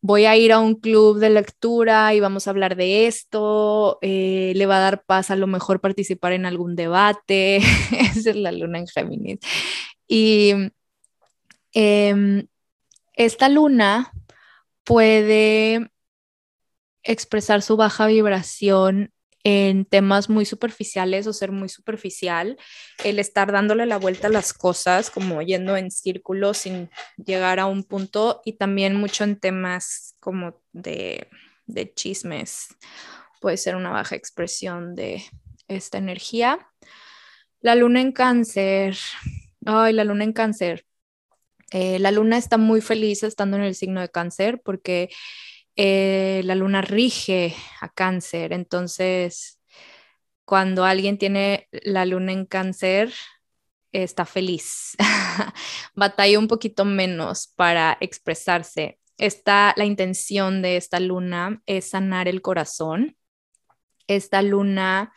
Speaker 1: voy a ir a un club de lectura y vamos a hablar de esto, eh, le va a dar paz a lo mejor participar en algún debate, esa es la luna en Géminis. Y em, esta luna puede expresar su baja vibración en temas muy superficiales o ser muy superficial, el estar dándole la vuelta a las cosas, como yendo en círculo sin llegar a un punto y también mucho en temas como de, de chismes, puede ser una baja expresión de esta energía. La luna en cáncer, ay, la luna en cáncer. Eh, la luna está muy feliz estando en el signo de cáncer porque eh, la luna rige a cáncer, entonces cuando alguien tiene la luna en cáncer, está feliz, batalla un poquito menos para expresarse. Esta, la intención de esta luna es sanar el corazón. Esta luna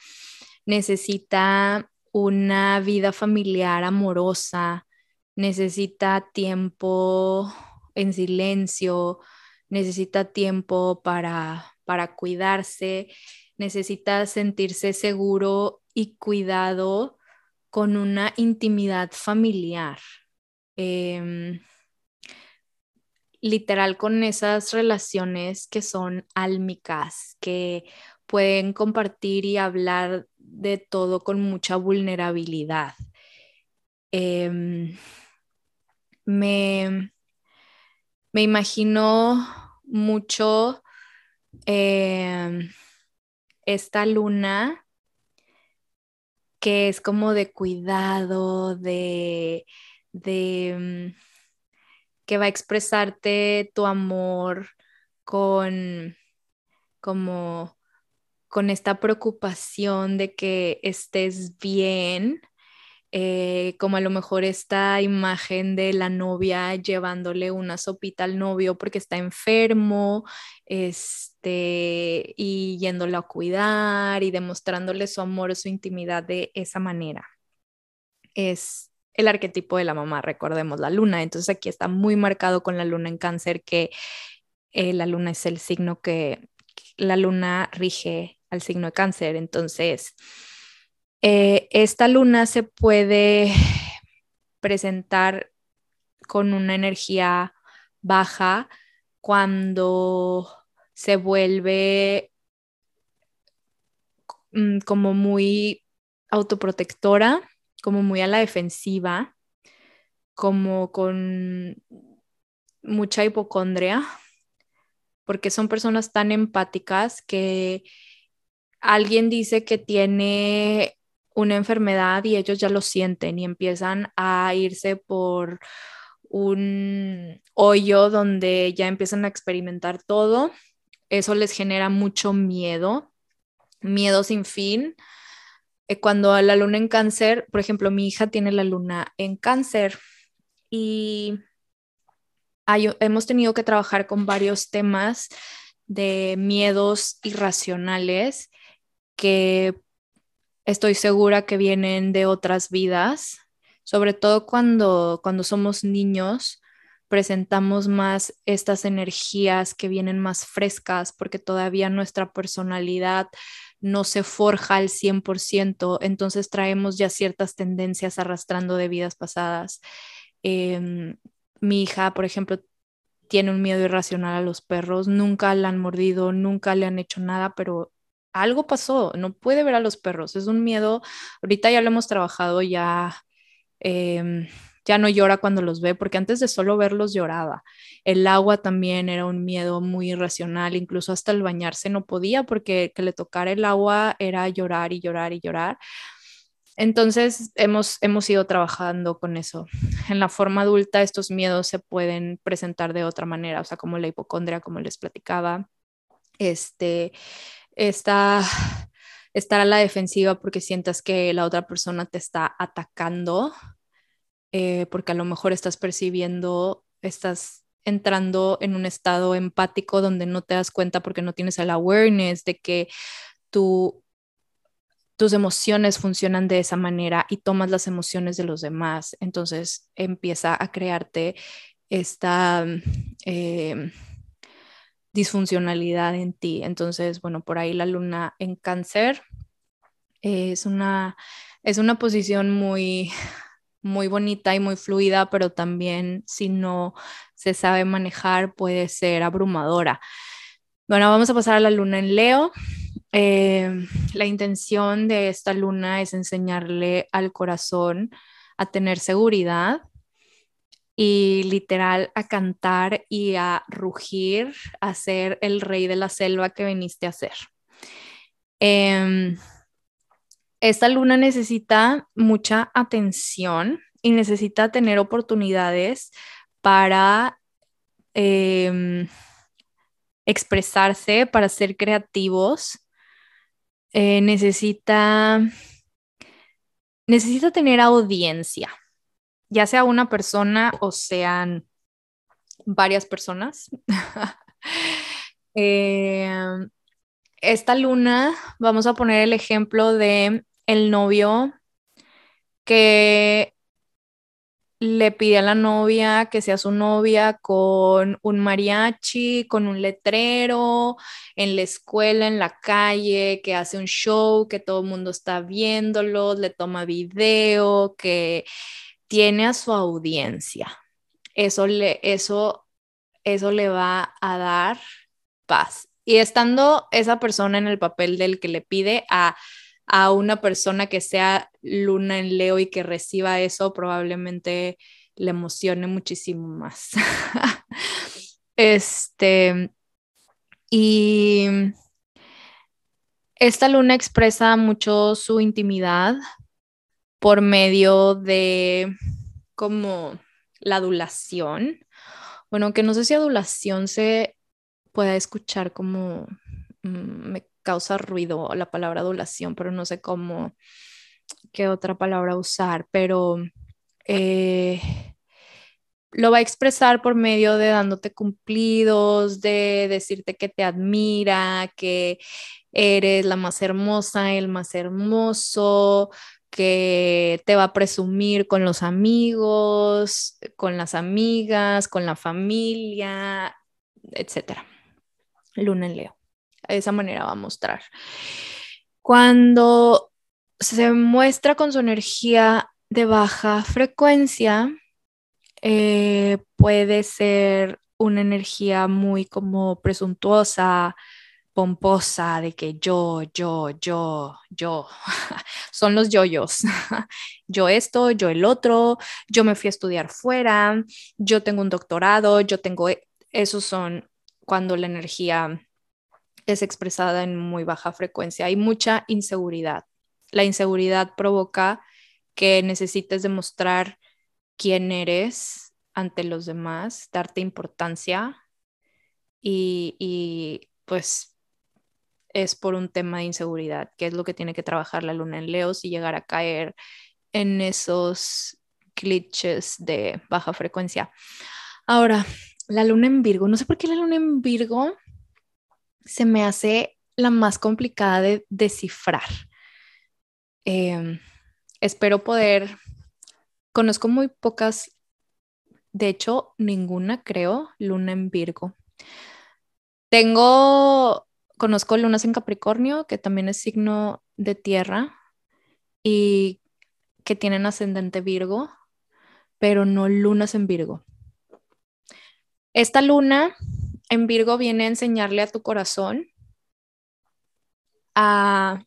Speaker 1: necesita una vida familiar amorosa, necesita tiempo en silencio, necesita tiempo para, para cuidarse, necesita sentirse seguro y cuidado con una intimidad familiar. Em, literal con esas relaciones que son álmicas, que pueden compartir y hablar de todo con mucha vulnerabilidad. Em, me, me imagino mucho em, esta luna que es como de cuidado, de, de mm, que va a expresarte tu amor con como con esta preocupación de que estés bien eh, como a lo mejor esta imagen de la novia llevándole una sopita al novio porque está enfermo, este, y yéndolo a cuidar y demostrándole su amor, su intimidad de esa manera. Es el arquetipo de la mamá, recordemos la luna. Entonces aquí está muy marcado con la luna en cáncer que eh, la luna es el signo que la luna rige al signo de cáncer. Entonces, eh, esta luna se puede presentar con una energía baja cuando se vuelve mm, como muy autoprotectora, como muy a la defensiva, como con mucha hipocondria, porque son personas tan empáticas que alguien dice que tiene una enfermedad y ellos ya lo sienten y empiezan a irse por un hoyo donde ya empiezan a experimentar todo. Eso les genera mucho miedo, miedo sin fin. Eh, cuando la luna en cáncer, por ejemplo, mi hija tiene la luna en cáncer y hemos tenido que trabajar con varios temas de miedos irracionales que estoy segura que vienen de otras vidas, sobre todo cuando, cuando somos niños, presentamos más estas energías que vienen más frescas porque todavía nuestra personalidad no se forja al 100%, entonces traemos ya ciertas tendencias arrastrando de vidas pasadas. Em, mi hija, por ejemplo, tiene un miedo irracional a los perros, nunca la han mordido, nunca le han hecho nada, pero algo pasó, no puede ver a los perros, es un miedo, ahorita ya lo hemos trabajado, ya, em, ya no llora cuando los ve, porque antes de solo verlos lloraba. El agua también era un miedo muy irracional, incluso hasta el bañarse no podía porque que le tocara el agua era llorar y llorar y llorar. Entonces hemos, hemos ido trabajando con eso. En la forma adulta estos miedos se pueden presentar de otra manera, o sea, como la hipocondria, como les platicaba. Este, está estar a la defensiva porque sientas que la otra persona te está atacando, eh, porque a lo mejor estás percibiendo, estás entrando en un estado empático donde no te das cuenta porque no tienes el awareness de que tú tus emociones funcionan de esa manera y tomas las emociones de los demás. Entonces empieza a crearte esta eh, disfuncionalidad en ti. Entonces, bueno, por ahí la luna en cáncer es una, es una posición muy, muy bonita y muy fluida, pero también si no se sabe manejar puede ser abrumadora. Bueno, vamos a pasar a la luna en Leo. Eh, la intención de esta luna es enseñarle al corazón a tener seguridad y literal a cantar y a rugir, a ser el rey de la selva que viniste a ser. Em, esta luna necesita mucha atención y necesita tener oportunidades para em, expresarse, para ser creativos eh, necesita, necesita tener audiencia, ya sea una persona o sean varias personas. Eh, esta luna, vamos a poner el ejemplo de el novio que le pide a la novia que sea su novia con un mariachi, con un letrero, en la escuela, en la calle, que hace un show, que todo el mundo está viéndolo, le toma video, que tiene a su audiencia. Eso le, eso, eso le va a dar paz. Y estando esa persona en el papel del que le pide a a una persona que sea luna en Leo y que reciba eso, probablemente le emocione muchísimo más. este, y esta luna expresa mucho su intimidad por medio de como la adulación. Bueno, que no sé si adulación se pueda escuchar como, mm, causa ruido la palabra adulación, pero no sé cómo, qué otra palabra usar, pero eh, lo va a expresar por medio de dándote cumplidos, de decirte que te admira, que eres la más hermosa, el más hermoso, que te va a presumir con los amigos, con las amigas, con la familia, etcétera. Luna en Leo de esa manera va a mostrar. Cuando se muestra con su energía de baja frecuencia, eh, puede ser una energía muy como presuntuosa, pomposa, de que yo, yo, yo, yo, son los yoyos. yo esto, yo el otro, yo me fui a estudiar fuera, yo tengo un doctorado, yo tengo, e-, esos son cuando la energía es expresada en muy baja frecuencia. Hay mucha inseguridad. La inseguridad provoca que necesites demostrar quién eres ante los demás, darte importancia y, y pues es por un tema de inseguridad, que es lo que tiene que trabajar la luna en Leo y llegar a caer en esos glitches de baja frecuencia. Ahora, la luna en Virgo, no sé por qué la luna en Virgo se me hace la más complicada de descifrar. Em, espero poder, conozco muy pocas, de hecho, ninguna creo, luna en Virgo. Tengo, conozco lunas en Capricornio, que también es signo de tierra y que tienen ascendente Virgo, pero no lunas en Virgo. Esta luna en Virgo viene a enseñarle a tu corazón a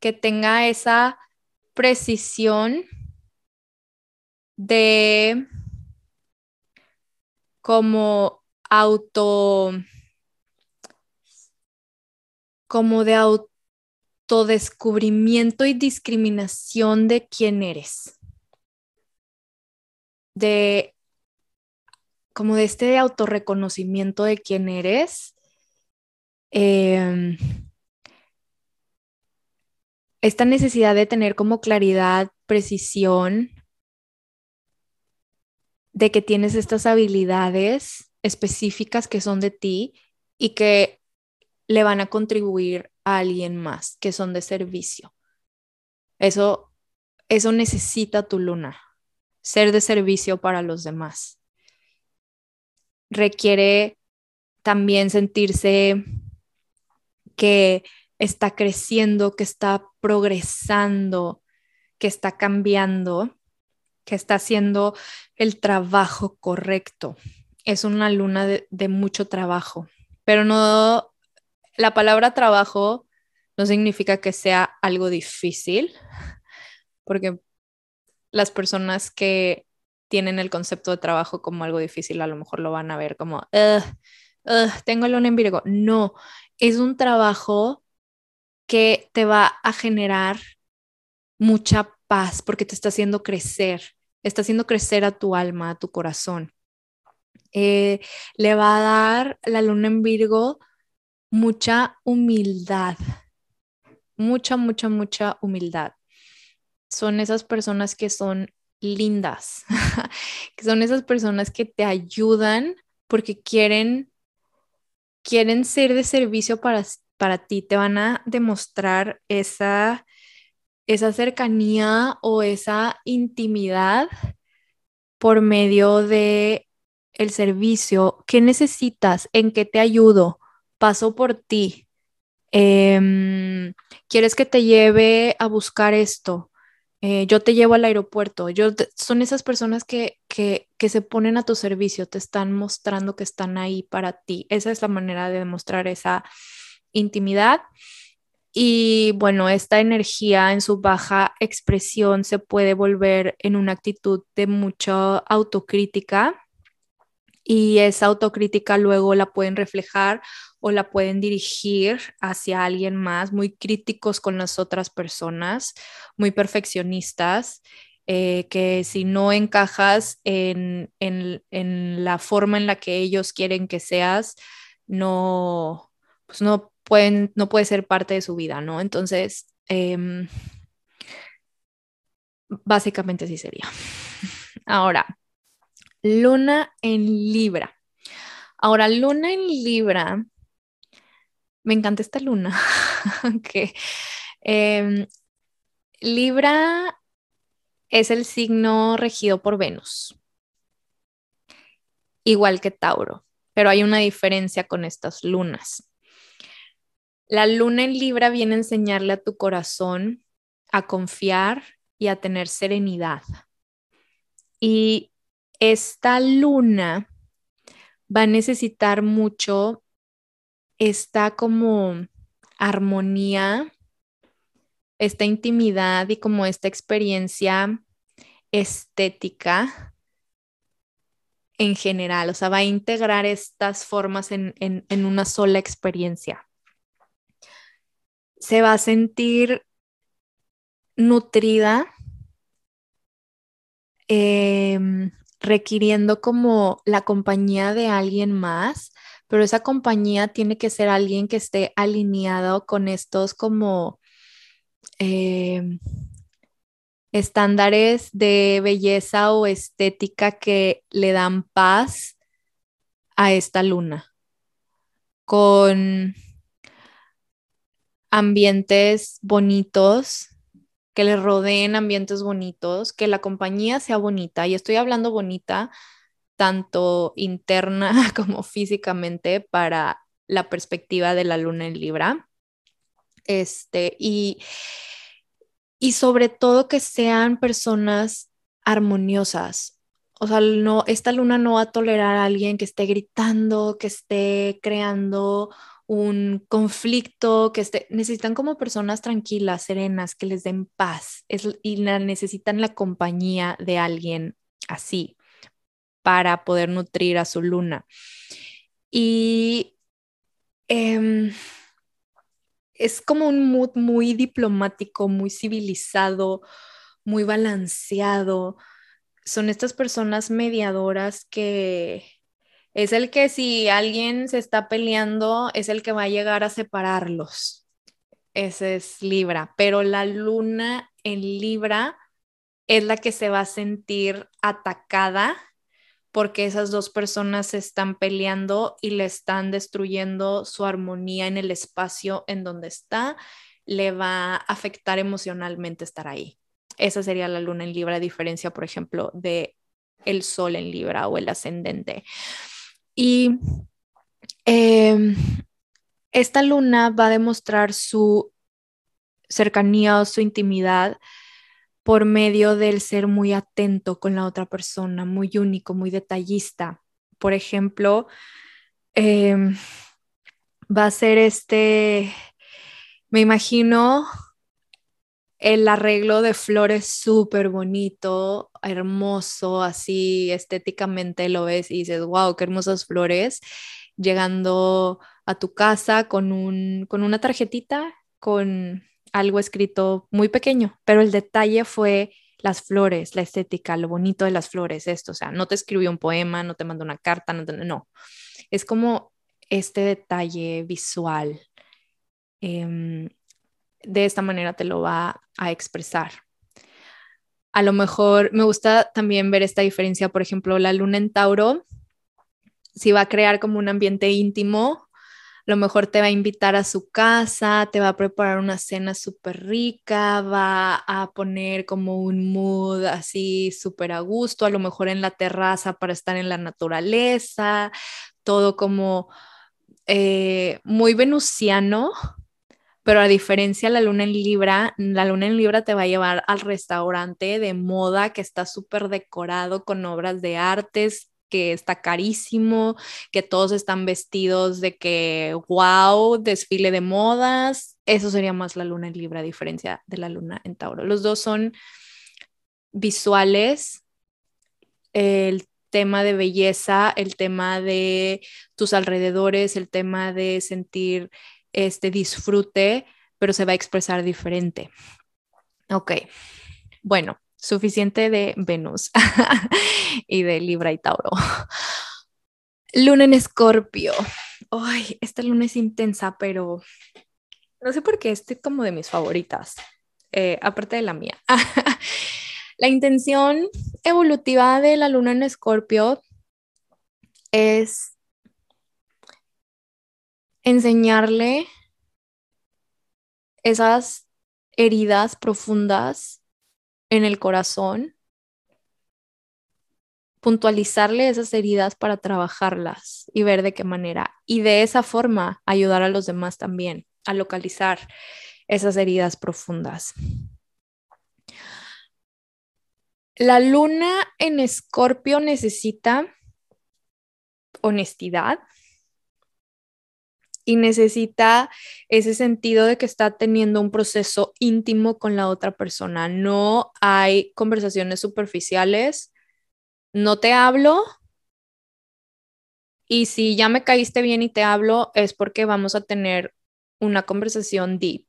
Speaker 1: que tenga esa precisión de como auto, como de autodescubrimiento y discriminación de quién eres. De como de este autorreconocimiento de quién eres. Em, esta necesidad de tener como claridad, precisión, de que tienes estas habilidades específicas que son de ti y que le van a contribuir a alguien más, que son de servicio. Eso, eso necesita tu luna, ser de servicio para los demás. Requiere también sentirse que está creciendo, que está progresando, que está cambiando, que está haciendo el trabajo correcto. Es una luna de, mucho trabajo, pero no, la palabra trabajo no significa que sea algo difícil, porque las personas que tienen el concepto de trabajo como algo difícil a lo mejor lo van a ver como, tengo luna en Virgo. No, es un trabajo que te va a generar mucha paz porque te está haciendo crecer, está haciendo crecer a tu alma, a tu corazón. Eh, le va a dar la luna en Virgo mucha humildad, mucha, mucha, mucha humildad. Son esas personas que son lindas, que son esas personas que te ayudan porque quieren, quieren ser de servicio para, para ti, te van a demostrar esa, esa cercanía o esa intimidad por medio de el servicio. ¿Qué necesitas? ¿En qué te ayudo? Paso por ti. Em, ¿Quieres que te lleve a buscar esto? Eh, yo te llevo al aeropuerto. Yo son esas personas que, que, que, se ponen a tu servicio, te están mostrando que están ahí para ti. Esa es la manera de demostrar esa intimidad. Y bueno, esta energía en su baja expresión se puede volver en una actitud de mucha autocrítica y esa autocrítica luego la pueden reflejar o la pueden dirigir hacia alguien más, muy críticos con las otras personas, muy perfeccionistas, eh, que si no encajas en, en, la forma en la que ellos quieren que seas, no, pues no pueden, no puede ser parte de su vida, ¿no? Entonces, em, básicamente así sería. Ahora, luna en Libra. Ahora, luna en Libra, me encanta esta luna, que em, Libra es el signo regido por Venus, igual que Tauro, pero hay una diferencia con estas lunas. La luna en Libra viene a enseñarle a tu corazón a confiar y a tener serenidad. Y esta luna va a necesitar mucho esta como armonía, esta intimidad y como esta experiencia estética en general, o sea, va a integrar estas formas en, una sola experiencia. Se va a sentir nutrida, em, requiriendo como la compañía de alguien más, pero esa compañía tiene que ser alguien que esté alineado con estos como em, estándares de belleza o estética que le dan paz a esta luna, con ambientes bonitos, que le rodeen ambientes bonitos, que la compañía sea bonita, y estoy hablando bonita tanto interna como físicamente para la perspectiva de la luna en Libra. Este, y y sobre todo que sean personas armoniosas. O sea, no, esta luna no va a tolerar a alguien que esté gritando, que esté creando un conflicto, que necesitan como personas tranquilas, serenas, que les den paz y necesitan la compañía de alguien así para poder nutrir a su luna. Y em, es como un mood muy diplomático, muy civilizado, muy balanceado. Son estas personas mediadoras que es el que si alguien se está peleando, es el que va a llegar a separarlos. Ese es Libra, pero la luna en Libra es la que se va a sentir atacada porque esas dos personas se están peleando y le están destruyendo su armonía en el espacio en donde está, le va a afectar emocionalmente estar ahí. Esa sería la luna en Libra, a diferencia, por ejemplo, de el sol en Libra o el ascendente. Y em, esta luna va a demostrar su cercanía o su intimidad por medio del ser muy atento con la otra persona, muy único, muy detallista. Por ejemplo, em, va a ser este, me imagino el arreglo de flores súper bonito, hermoso, así estéticamente lo ves y dices, wow, qué hermosas flores, llegando a tu casa con, un, con una tarjetita, con algo escrito muy pequeño, pero el detalle fue las flores, la estética, lo bonito de las flores, esto, o sea, no te escribió un poema, no te mandó una carta, no, no. es como este detalle visual. Em, de esta manera te lo va a expresar. A lo mejor me gusta también ver esta diferencia, por ejemplo, la luna en Tauro, si va a crear como un ambiente íntimo, a lo mejor te va a invitar a su casa, te va a preparar una cena súper rica, va a poner como un mood así súper a gusto, a lo mejor en la terraza para estar en la naturaleza, todo como eh, muy venusiano, pero a diferencia la luna en Libra, la luna en Libra te va a llevar al restaurante de moda que está súper decorado con obras de artes, que está carísimo, que todos están vestidos de que, wow, desfile de modas. Eso sería más la luna en Libra, a diferencia de la luna en Tauro. Los dos son visuales, el tema de belleza, el tema de tus alrededores, el tema de sentir este disfrute, pero se va a expresar diferente. Ok, bueno, suficiente de Venus y de Libra y Tauro. Luna en Escorpio. Ay, esta luna es intensa, pero no sé por qué, es como de mis favoritas, eh, aparte de la mía. la intención evolutiva de la luna en Escorpio es enseñarle esas heridas profundas en el corazón, puntualizarle esas heridas para trabajarlas y ver de qué manera. Y de esa forma ayudar a los demás también a localizar esas heridas profundas. La luna en escorpio necesita honestidad, y necesita ese sentido de que está teniendo un proceso íntimo con la otra persona. No hay conversaciones superficiales. No te hablo Y si ya me caíste bien y te hablo, es porque vamos a tener una conversación deep.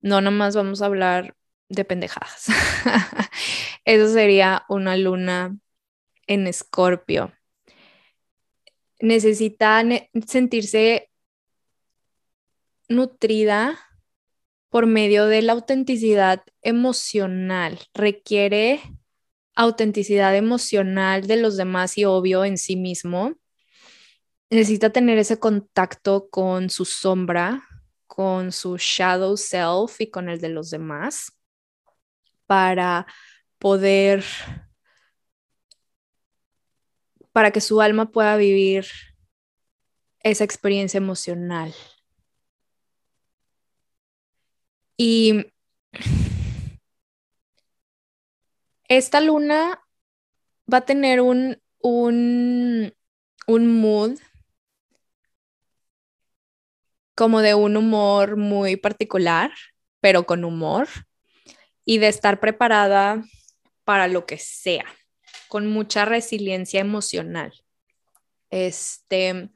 Speaker 1: No nomás vamos a hablar de pendejadas. Eso sería una luna en escorpio. Necesita sentirse nutrida por medio de la autenticidad emocional. Requiere autenticidad emocional de los demás y obvio en sí mismo. Necesita tener ese contacto con su sombra, con su shadow self y con el de los demás para poder, para que su alma pueda vivir esa experiencia emocional. Y esta luna va a tener un, un, un mood como de un humor muy particular, pero con humor, y de estar preparada para lo que sea, con mucha resiliencia emocional. Este,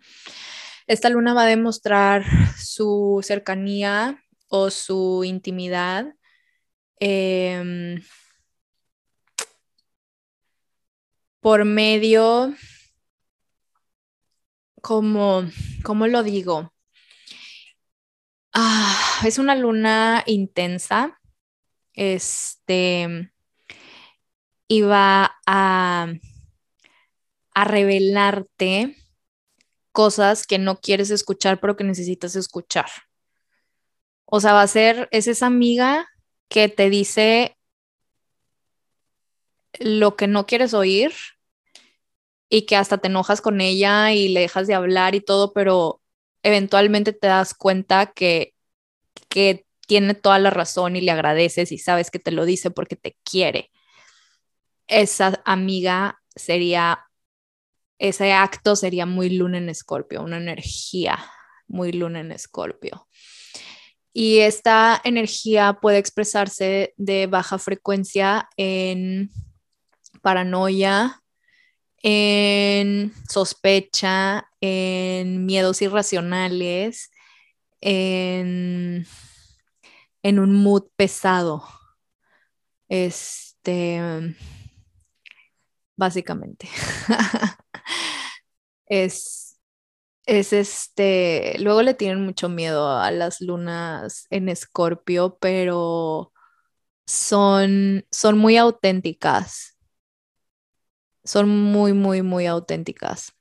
Speaker 1: esta luna va a demostrar su cercanía o su intimidad. Em, por medio, como, ¿cómo lo digo? Ah, es una luna intensa, este, y va a, a revelarte cosas que no quieres escuchar, pero que necesitas escuchar. O sea, va a ser, es esa amiga que te dice lo que no quieres oír y que hasta te enojas con ella y le dejas de hablar y todo, pero eventualmente te das cuenta que, que tiene toda la razón y le agradeces y sabes que te lo dice porque te quiere. Esa amiga sería, ese acto sería muy luna en escorpio, una energía muy luna en escorpio. Y esta energía puede expresarse de baja frecuencia en paranoia, en sospecha, en miedos irracionales, en, en un mood pesado. Este, básicamente. es, es este, luego le tienen mucho miedo a las lunas en escorpio, pero son, son muy auténticas son muy, muy, muy auténticas.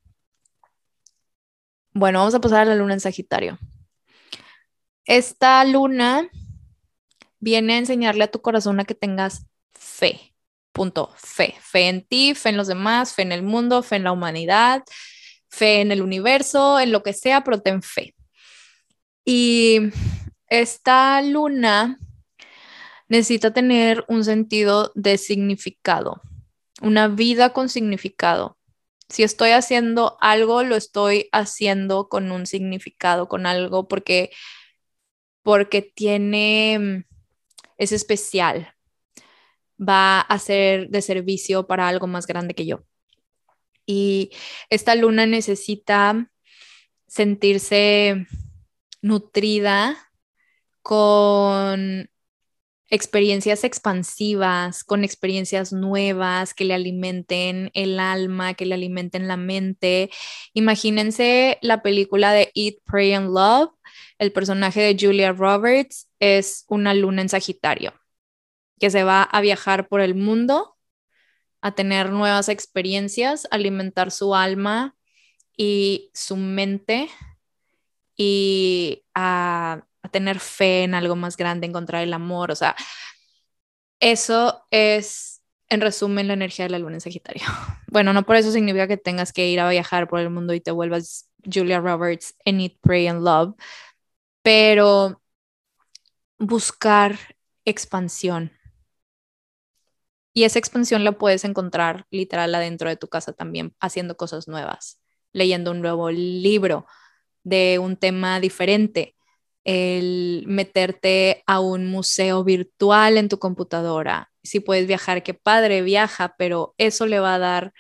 Speaker 1: Bueno, vamos a pasar a la luna en Sagitario. Esta luna viene a enseñarle a tu corazón a que tengas fe. Punto. Fe. Fe en ti, fe en los demás, fe en el mundo, fe en la humanidad, fe en el universo, en lo que sea, pero ten fe. Y esta luna necesita tener un sentido de significado una vida con significado. Si estoy haciendo algo, lo estoy haciendo con un significado, con algo porque, porque tiene, es especial, va a ser de servicio para algo más grande que yo. Y esta luna necesita sentirse nutrida con experiencias expansivas, con experiencias nuevas que le alimenten el alma, que le alimenten la mente. Imagínense la película de Eat, Pray and Love. El personaje de Julia Roberts es una luna en Sagitario, que se va a viajar por el mundo, a tener nuevas experiencias, alimentar su alma y su mente y a tener fe en algo más grande, encontrar el amor, o sea, eso es, en resumen, la energía de la luna en Sagitario. Bueno, no por eso significa que tengas que ir a viajar por el mundo y te vuelvas Julia Roberts en Eat, Pray and Love, pero buscar expansión. Y esa expansión la puedes encontrar literal adentro de tu casa también, haciendo cosas nuevas, leyendo un nuevo libro de un tema diferente, el meterte a un museo virtual en tu computadora. Si puedes viajar, qué padre, viaja, pero eso le va a dar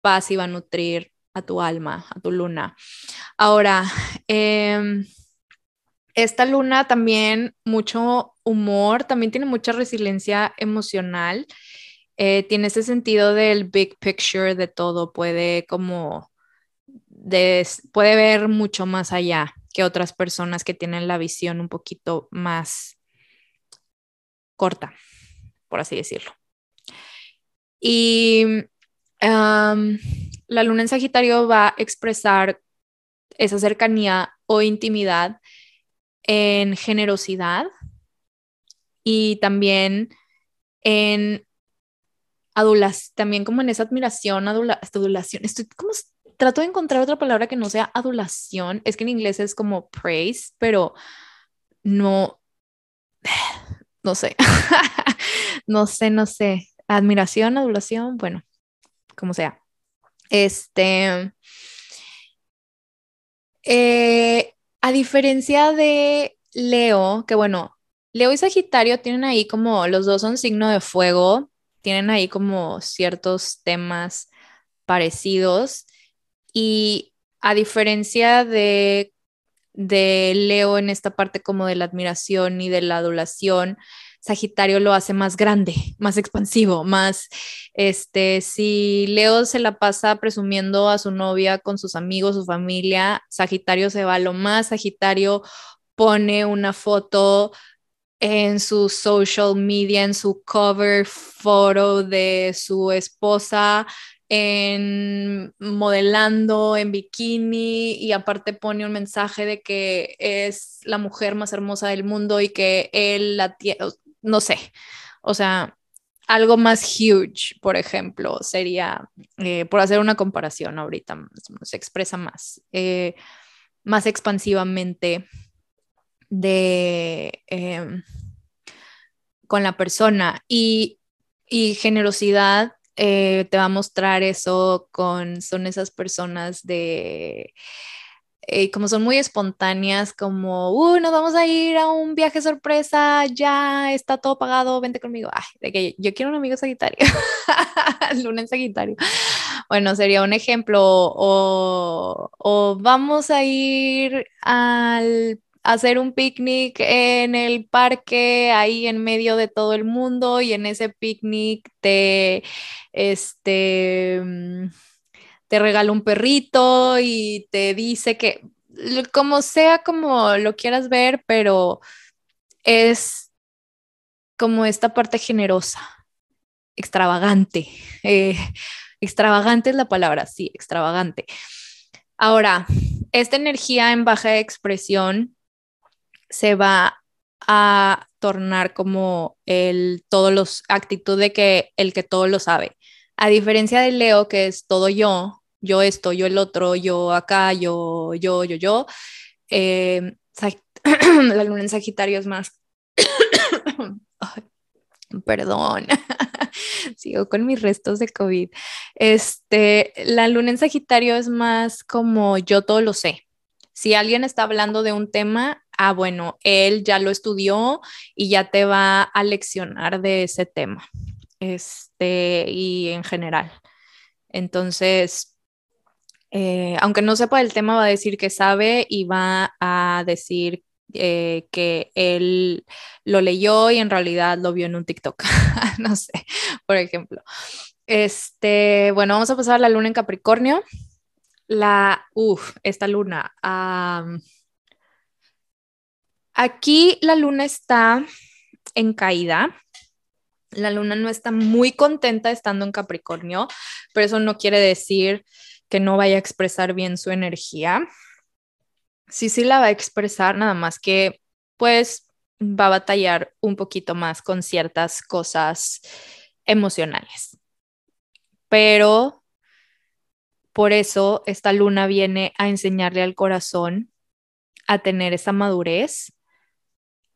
Speaker 1: paz y va a nutrir a tu alma, a tu luna. Ahora, em, esta luna también mucho humor, también tiene mucha resiliencia emocional, eh, tiene ese sentido del big picture de todo, puede como, puede ver mucho más allá que otras personas que tienen la visión un poquito más corta, por así decirlo. Y la luna en Sagitario va a expresar esa cercanía o intimidad en generosidad y también en adulación, también como en esa admiración, adulación. Estoy como trato de encontrar otra palabra que no sea adulación. Es que en inglés es como praise, pero no, no sé, no sé, no sé. Admiración, adulación, bueno, como sea. Este, eh, a diferencia de Leo, que bueno, Leo y Sagitario tienen ahí como, los dos son signo de fuego, tienen ahí como ciertos temas parecidos. Y a diferencia de, de Leo en esta parte como de la admiración y de la adulación, Sagitario lo hace más grande, más expansivo, más, este, si Leo se la pasa presumiendo a su novia con sus amigos, su familia, Sagitario se va a lo más, Sagitario pone una foto en su social media, en su cover photo de su esposa, en modelando en bikini y aparte pone un mensaje de que es la mujer más hermosa del mundo y que él la tiene, no sé, o sea, algo más huge, por ejemplo, sería, eh, por hacer una comparación ahorita, se expresa más, eh, más expansivamente de, em, con la persona y, y generosidad eh, te va a mostrar eso con, son esas personas de, eh, como son muy espontáneas, como, uh, nos vamos a ir a un viaje sorpresa, ya está todo pagado, vente conmigo. Ay, de que yo quiero un amigo sagitario, luna en sagitario. Bueno, sería un ejemplo, o, o vamos a ir al hacer un picnic en el parque, ahí en medio de todo el mundo, y en ese picnic te, este, mm, te regala un perrito y te dice que, como sea, como lo quieras ver, pero es como esta parte generosa, extravagante. Eh, extravagante es la palabra, sí, extravagante. Ahora, esta energía en baja expresión se va a tornar como el todos los actitud de que el que todo lo sabe. A diferencia de Leo, que es todo yo, yo esto, yo el otro, yo acá, yo, yo, yo, yo. Eh, la luna en Sagitario es más. perdón, sigo con mis restos de COVID. Este, la luna en Sagitario es más como yo todo lo sé. Si alguien está hablando de un tema, ah, bueno, él ya lo estudió y ya te va a leccionar de ese tema, este, y en general. Entonces, eh, aunque no sepa el tema, va a decir que sabe y va a decir eh, que él lo leyó y en realidad lo vio en un TikTok, no sé, por ejemplo. Este, bueno, vamos a pasar a la luna en Capricornio. La, uff, esta luna. aquí la luna está en caída. La luna no está muy contenta estando en Capricornio, pero eso no quiere decir que no vaya a expresar bien su energía. Sí, sí la va a expresar, nada más que pues va a batallar un poquito más con ciertas cosas emocionales. Pero por eso esta luna viene a enseñarle al corazón a tener esa madurez,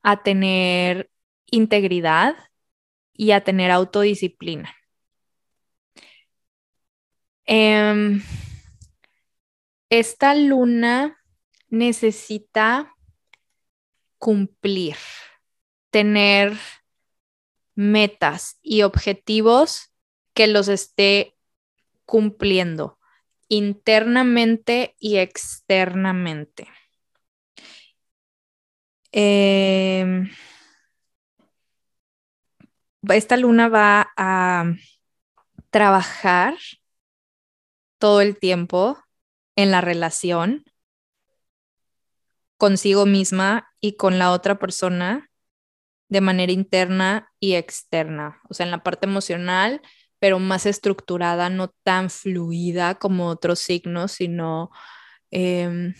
Speaker 1: a tener integridad y a tener autodisciplina. Em, esta luna necesita cumplir, tener metas y objetivos que los esté cumpliendo internamente y externamente. Em, esta luna va a trabajar todo el tiempo en la relación consigo misma y con la otra persona de manera interna y externa, o sea, en la parte emocional, pero más estructurada, no tan fluida como otros signos, sino em,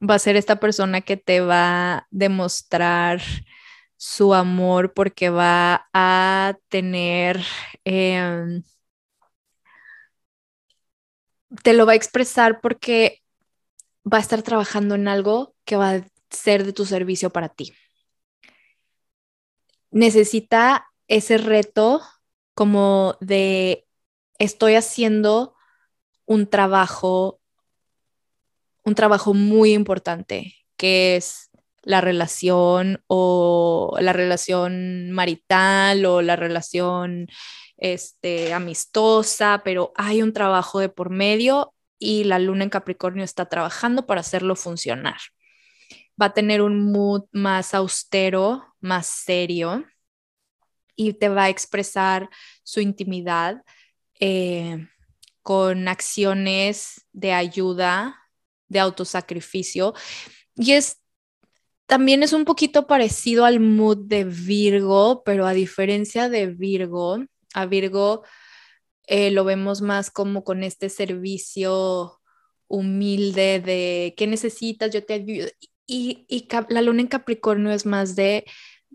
Speaker 1: va a ser esta persona que te va a demostrar su amor porque va a tener, em, te lo va a expresar porque va a estar trabajando en algo que va a ser de tu servicio para ti. Necesita ese reto como de estoy haciendo un trabajo, un trabajo muy importante, que es la relación o la relación marital o la relación este, amistosa, pero hay un trabajo de por medio y la luna en Capricornio está trabajando para hacerlo funcionar. Va a tener un mood más austero, más serio y te va a expresar su intimidad eh, con acciones de ayuda, de autosacrificio. Y es también es un poquito parecido al mood de Virgo, pero a diferencia de Virgo, a Virgo eh, lo vemos más como con este servicio humilde de qué necesitas, yo te ayudo. Y, la luna en Capricornio es más de,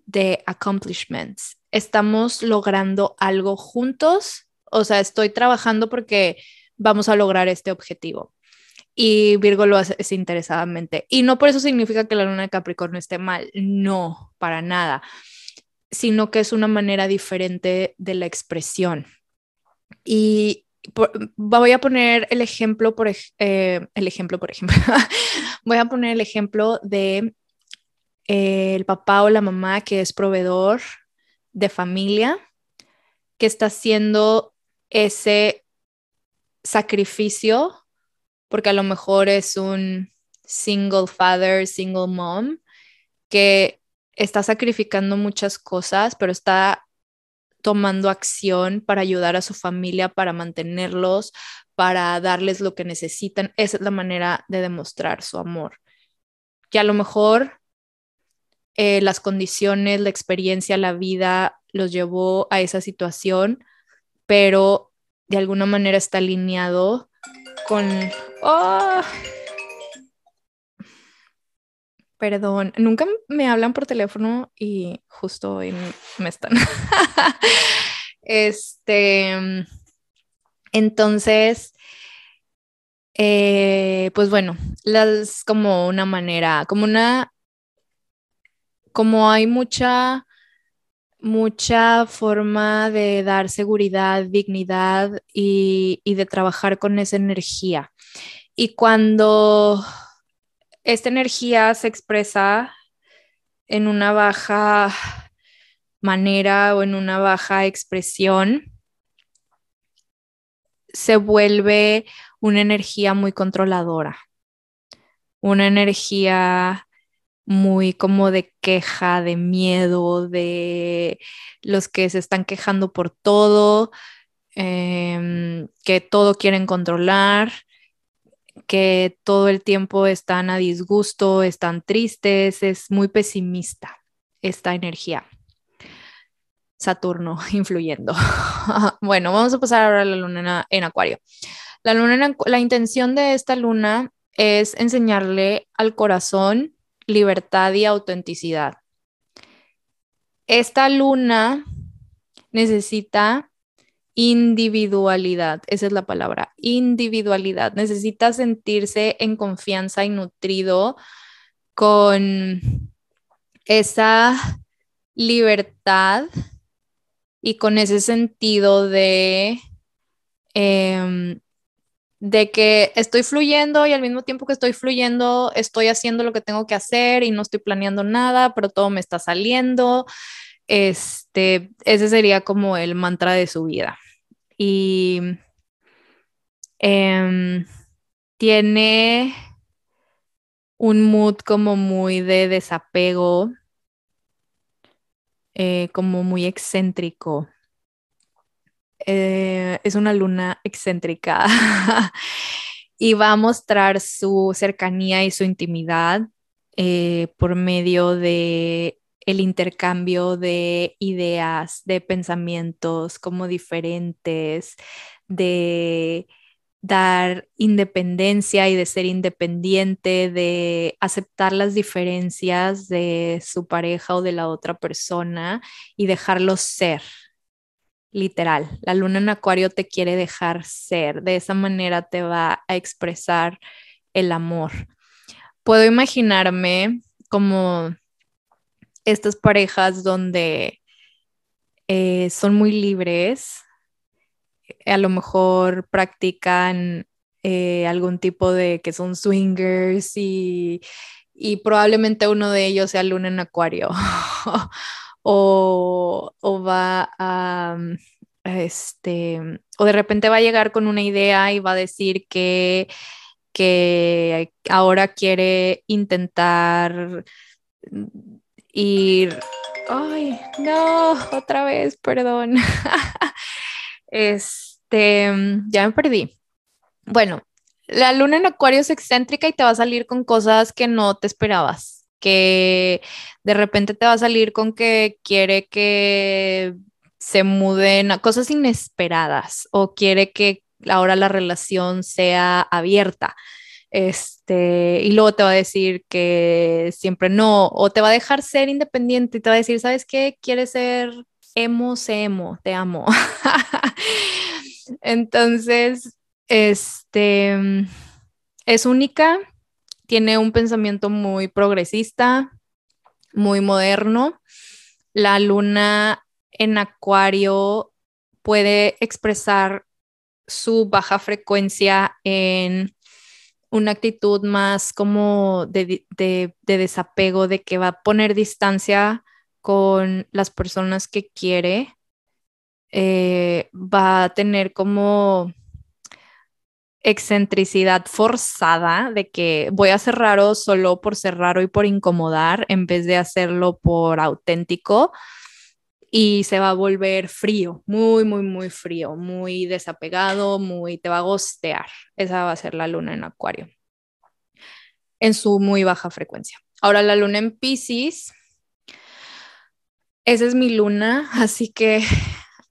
Speaker 1: de accomplishments. Estamos logrando algo juntos, o sea, estoy trabajando porque vamos a lograr este objetivo. Y Virgo lo hace interesadamente. Y no por eso significa que la luna de Capricornio esté mal, no, para nada, sino que es una manera diferente de la expresión. Y voy a poner el ejemplo, por eh, el ejemplo, por ejemplo, voy a poner el ejemplo de eh, el papá o la mamá que es proveedor de familia, que está haciendo ese sacrificio, porque a lo mejor es un single father, single mom, que está sacrificando muchas cosas, pero está tomando acción para ayudar a su familia, para mantenerlos, para darles lo que necesitan. Esa es la manera de demostrar su amor. Que a lo mejor eh, las condiciones, la experiencia, la vida los llevó a esa situación, pero de alguna manera está alineado con... ¡Oh! Perdón, nunca me hablan por teléfono y justo hoy me están. este, entonces, eh, pues bueno, es como una manera, como una, como hay mucha, mucha forma de dar seguridad, dignidad y de trabajar con esa energía. Y cuando esta energía se expresa en una baja manera o en una baja expresión, se vuelve una energía muy controladora, una energía muy como de queja, de miedo, de los que se están quejando por todo, em, que todo quieren controlar que todo el tiempo están a disgusto, están tristes, es muy pesimista esta energía. Saturno influyendo. bueno, vamos a pasar ahora a la luna en Acuario. La luna, la intención de esta luna es enseñarle al corazón libertad y autenticidad. Esta luna necesita individualidad, esa es la palabra, individualidad. Necesita sentirse en confianza y nutrido con esa libertad y con ese sentido de, em, de que estoy fluyendo y al mismo tiempo que estoy fluyendo, estoy haciendo lo que tengo que hacer y no estoy planeando nada, pero todo me está saliendo. Este, ese sería como el mantra de su vida. Y Em, tiene un mood como muy de desapego, eh, como muy excéntrico. Eh, es una luna excéntrica y va a mostrar su cercanía y su intimidad eh, por medio de el intercambio de ideas, de pensamientos como diferentes, de dar independencia y de ser independiente, de aceptar las diferencias de su pareja o de la otra persona y dejarlos ser. Literal, la luna en acuario te quiere dejar ser, de esa manera te va a expresar el amor. Puedo imaginarme como estas parejas donde eh, son muy libres, a lo mejor practican eh, algún tipo de que son swingers y, probablemente uno de ellos sea luna en acuario o, va a este o de repente va a llegar con una idea y va a decir que que ahora quiere intentar ir ay no otra vez perdón Este, ya me perdí. Bueno, la luna en acuario es excéntrica y te va a salir con cosas que no te esperabas, que de repente te va a salir con que quiere que se muden a cosas inesperadas o quiere que ahora la relación sea abierta. Este, y luego te va a decir que siempre no, o te va a dejar ser independiente y te va a decir, ¿sabes qué? Quieres ser emo, se emo, te amo. Entonces, este es única, tiene un pensamiento muy progresista, muy moderno. La luna en acuario puede expresar su baja frecuencia en una actitud más como de, de, desapego, de que va a poner distancia con las personas que quiere, eh, va a tener como excentricidad forzada de que voy a ser raro solo por ser raro y por incomodar en vez de hacerlo por auténtico y se va a volver frío, muy, muy, muy frío, muy desapegado, muy, te va a gostear. Esa va a ser la luna en acuario en su muy baja frecuencia. Ahora la luna en Pisces esa es mi luna, así que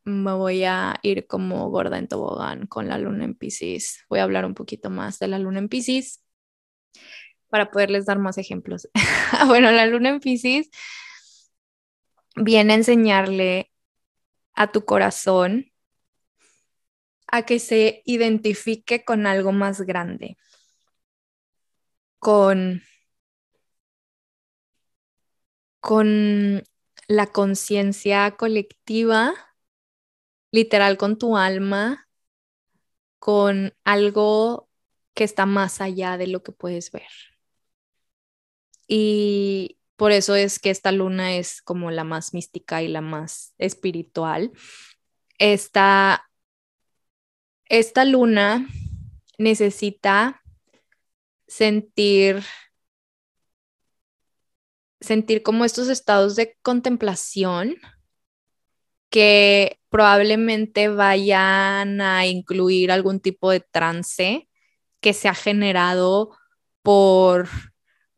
Speaker 1: me voy a ir como gorda en tobogán con la luna en Pisces. Voy a hablar un poquito más de la luna en Pisces para poderles dar más ejemplos. bueno, la luna en Pisces viene a enseñarle a tu corazón a que se identifique con algo más grande, con, con la conciencia colectiva, literal con tu alma, con algo que está más allá de lo que puedes ver. Y por eso es que esta luna es como la más mística y la más espiritual. Esta, esta luna necesita sentir sentir como estos estados de contemplación que probablemente vayan a incluir algún tipo de trance que se ha generado por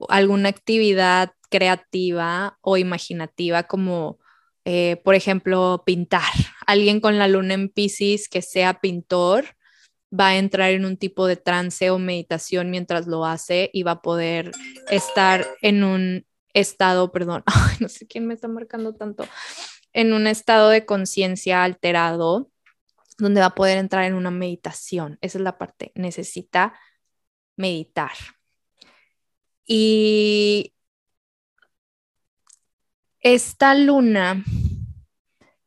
Speaker 1: alguna actividad creativa o imaginativa como eh, por ejemplo pintar. Alguien con la luna en Pisces que sea pintor va a entrar en un tipo de trance o meditación mientras lo hace y va a poder estar en un estado, perdón, no sé quién me está marcando tanto, en un estado de conciencia alterado, donde va a poder entrar en una meditación. Esa es la parte, necesita meditar. Y esta luna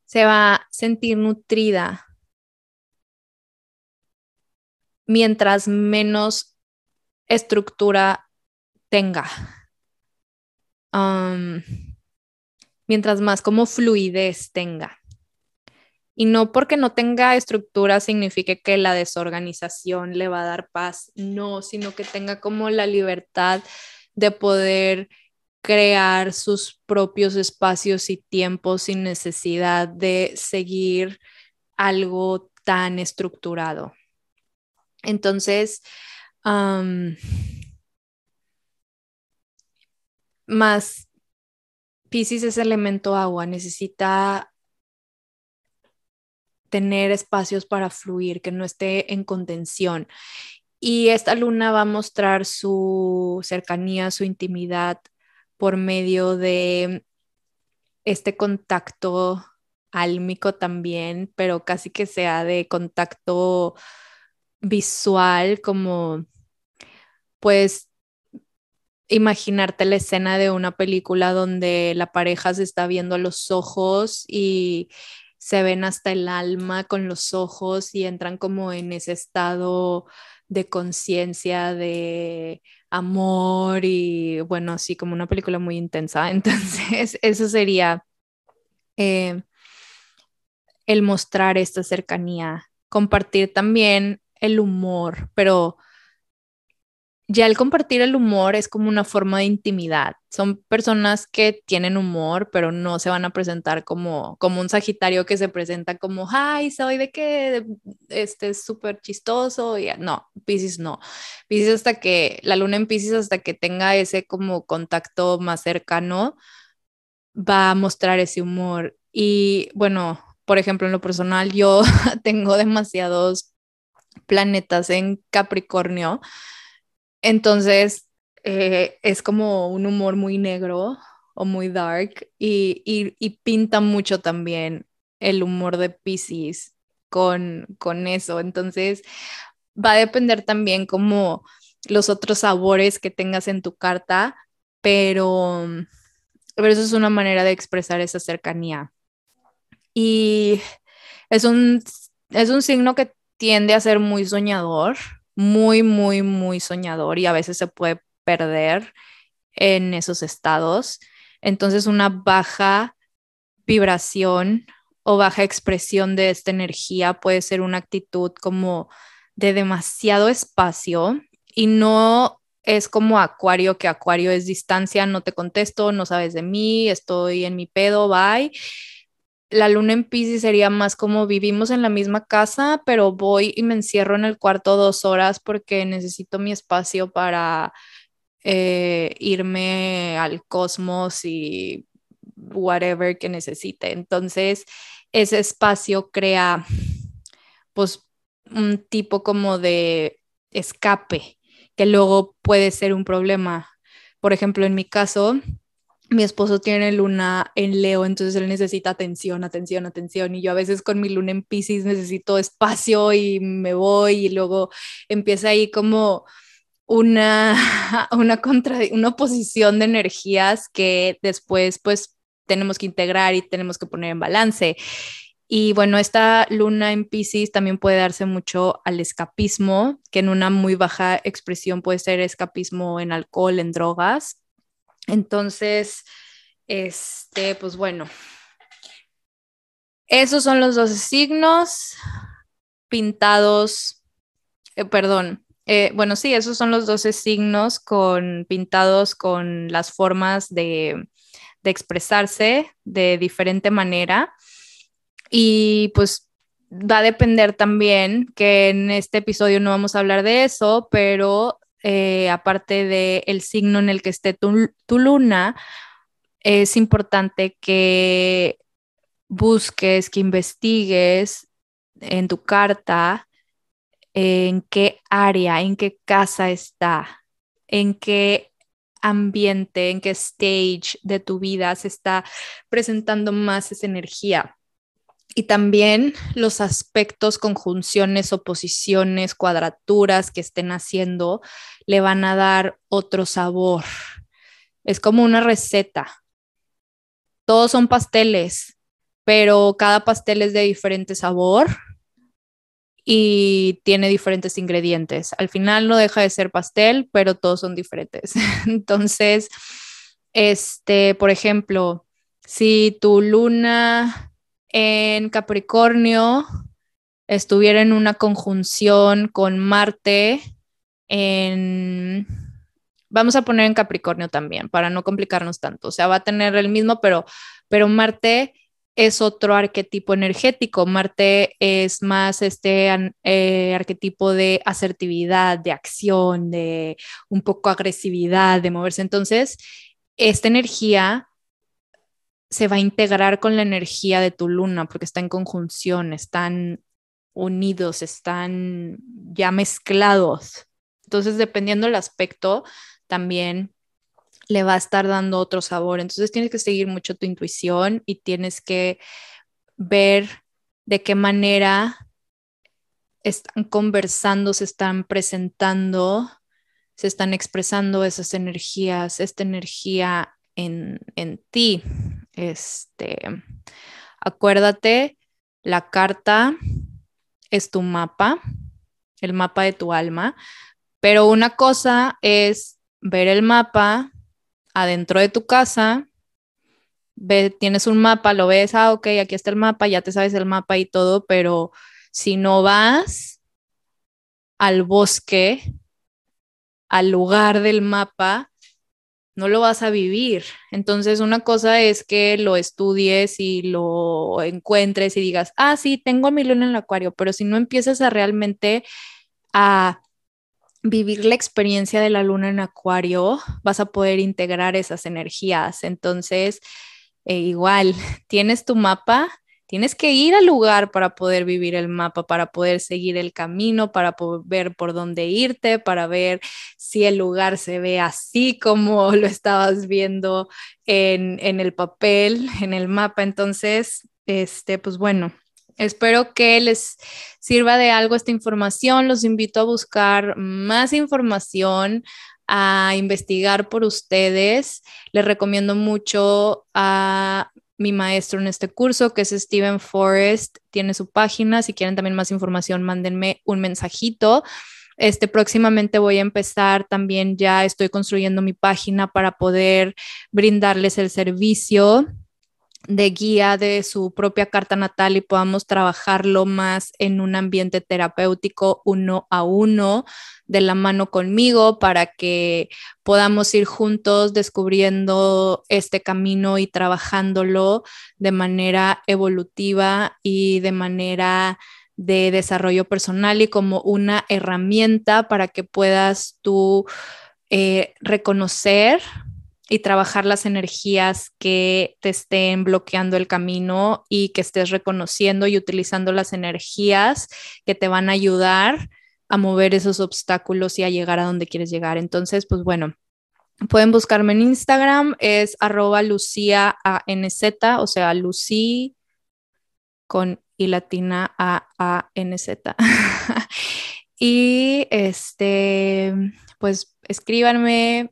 Speaker 1: se va a sentir nutrida mientras menos estructura tenga mientras más como fluidez tenga. Y no porque no tenga estructura signifique que la desorganización le va a dar paz, no, sino que tenga como la libertad de poder crear sus propios espacios y tiempos sin necesidad de seguir algo tan estructurado. Entonces, más Pisces es elemento agua, necesita tener espacios para fluir, que no esté en contención. Y esta luna va a mostrar su cercanía, su intimidad por medio de este contacto álmico también, pero casi que sea de contacto visual, como pues imaginarte la escena de una película donde la pareja se está viendo a los ojos y se ven hasta el alma con los ojos y entran como en ese estado de conciencia, de amor y bueno, así como una película muy intensa. Entonces, eso sería eh, el mostrar esta cercanía, compartir también el humor, pero ya el compartir el humor es como una forma de intimidad. Son personas que tienen humor, pero no se van a presentar como, como un Sagitario que se presenta como, ay, soy de que este es súper chistoso. Y, no, Pisces no. Pisces hasta que, la luna en Pisces hasta que tenga ese como contacto más cercano, va a mostrar ese humor. Y bueno, por ejemplo, en lo personal, yo tengo demasiados planetas en Capricornio entonces, eh, es como un humor muy negro o muy dark y, y, pinta mucho también el humor de Pisces con, con eso. Entonces, va a depender también como los otros sabores que tengas en tu carta, pero, pero eso es una manera de expresar esa cercanía. Y es un, es un signo que tiende a ser muy soñador muy, muy, muy soñador y a veces se puede perder en esos estados. Entonces una baja vibración o baja expresión de esta energía puede ser una actitud como de demasiado espacio y no es como acuario, que acuario es distancia, no te contesto, no sabes de mí, estoy en mi pedo, bye la luna en Pisces sería más como vivimos en la misma casa, pero voy y me encierro en el cuarto dos horas porque necesito mi espacio para eh, irme al cosmos y whatever que necesite. Entonces, ese espacio crea pues un tipo como de escape que luego puede ser un problema. Por ejemplo, en mi caso, mi esposo tiene luna en Leo, entonces él necesita atención, atención, atención. Y yo a veces con mi luna en Pisces necesito espacio y me voy y luego empieza ahí como una, una, contra, una oposición de energías que después pues tenemos que integrar y tenemos que poner en balance. Y bueno, esta luna en Pisces también puede darse mucho al escapismo, que en una muy baja expresión puede ser escapismo en alcohol, en drogas, entonces, este, pues bueno, esos son los 12 signos pintados, eh, perdón, eh, bueno, sí, esos son los 12 signos con, pintados con las formas de, de expresarse de diferente manera. Y pues va a depender también que en este episodio no vamos a hablar de eso, pero eh, aparte del el signo en el que esté tu, luna, es importante que busques, que investigues en tu carta en qué área, en qué casa está, en qué ambiente, en qué stage de tu vida se está presentando más esa energía y también los aspectos, conjunciones, oposiciones, cuadraturas que estén haciendo le van a dar otro sabor. Es como una receta. Todos son pasteles, pero cada pastel es de diferente sabor y tiene diferentes ingredientes. Al final no deja de ser pastel, pero todos son diferentes. Entonces, este, por ejemplo, si tu luna en Capricornio estuviera en una conjunción con Marte en... Vamos a poner en Capricornio también, para no complicarnos tanto. O sea, va a tener el mismo, pero, pero Marte es otro arquetipo energético. Marte es más este eh, arquetipo de asertividad, de acción, de un poco agresividad, de moverse. Entonces, esta energía se va a integrar con la energía de tu luna porque está en conjunción, están unidos, están ya mezclados. Entonces, dependiendo del aspecto, también le va a estar dando otro sabor. Entonces, tienes que seguir mucho tu intuición y tienes que ver de qué manera están conversando, se están presentando, se están expresando esas energías, esta energía en, en ti. Este, acuérdate, la carta es tu mapa, el mapa de tu alma, pero una cosa es ver el mapa adentro de tu casa, ve, tienes un mapa, lo ves, ah, ok, aquí está el mapa, ya te sabes el mapa y todo, pero si no vas al bosque, al lugar del mapa, no lo vas a vivir. Entonces, una cosa es que lo estudies y lo encuentres y digas, ah, sí, tengo mi luna en el acuario, pero si no empiezas a realmente a vivir la experiencia de la luna en acuario, vas a poder integrar esas energías. Entonces, eh, igual, tienes tu mapa, Tienes que ir al lugar para poder vivir el mapa, para poder seguir el camino, para poder ver por dónde irte, para ver si el lugar se ve así como lo estabas viendo en, en el papel, en el mapa. Entonces, este, pues bueno, Espero que les sirva de algo esta información. Los invito a buscar más información, a investigar por ustedes. Les recomiendo mucho a mi maestro en este curso, que es Steven Forrest, tiene su página. Si quieren también más información, mándenme un mensajito. Este próximamente voy a empezar también, ya estoy construyendo mi página para poder brindarles el servicio de guía de su propia carta natal y podamos trabajarlo más en un ambiente terapéutico uno a uno, de la mano conmigo, para que podamos ir juntos descubriendo este camino y trabajándolo de manera evolutiva y de manera de desarrollo personal y como una herramienta para que puedas tú eh, reconocer y trabajar las energías que te estén bloqueando el camino y que estés reconociendo y utilizando las energías que te van a ayudar a mover esos obstáculos y a llegar a donde quieres llegar. Entonces, pues bueno, pueden buscarme en Instagram, es arroba Lucía o sea, Lucy con y latina A A N Z. y este, pues escríbanme,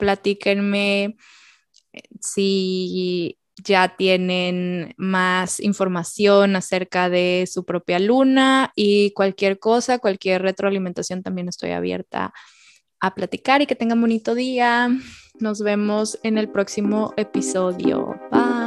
Speaker 1: platíquenme si ya tienen más información acerca de su propia luna y cualquier cosa, cualquier retroalimentación también estoy abierta a platicar y que tengan bonito día. Nos vemos en el próximo episodio. Bye.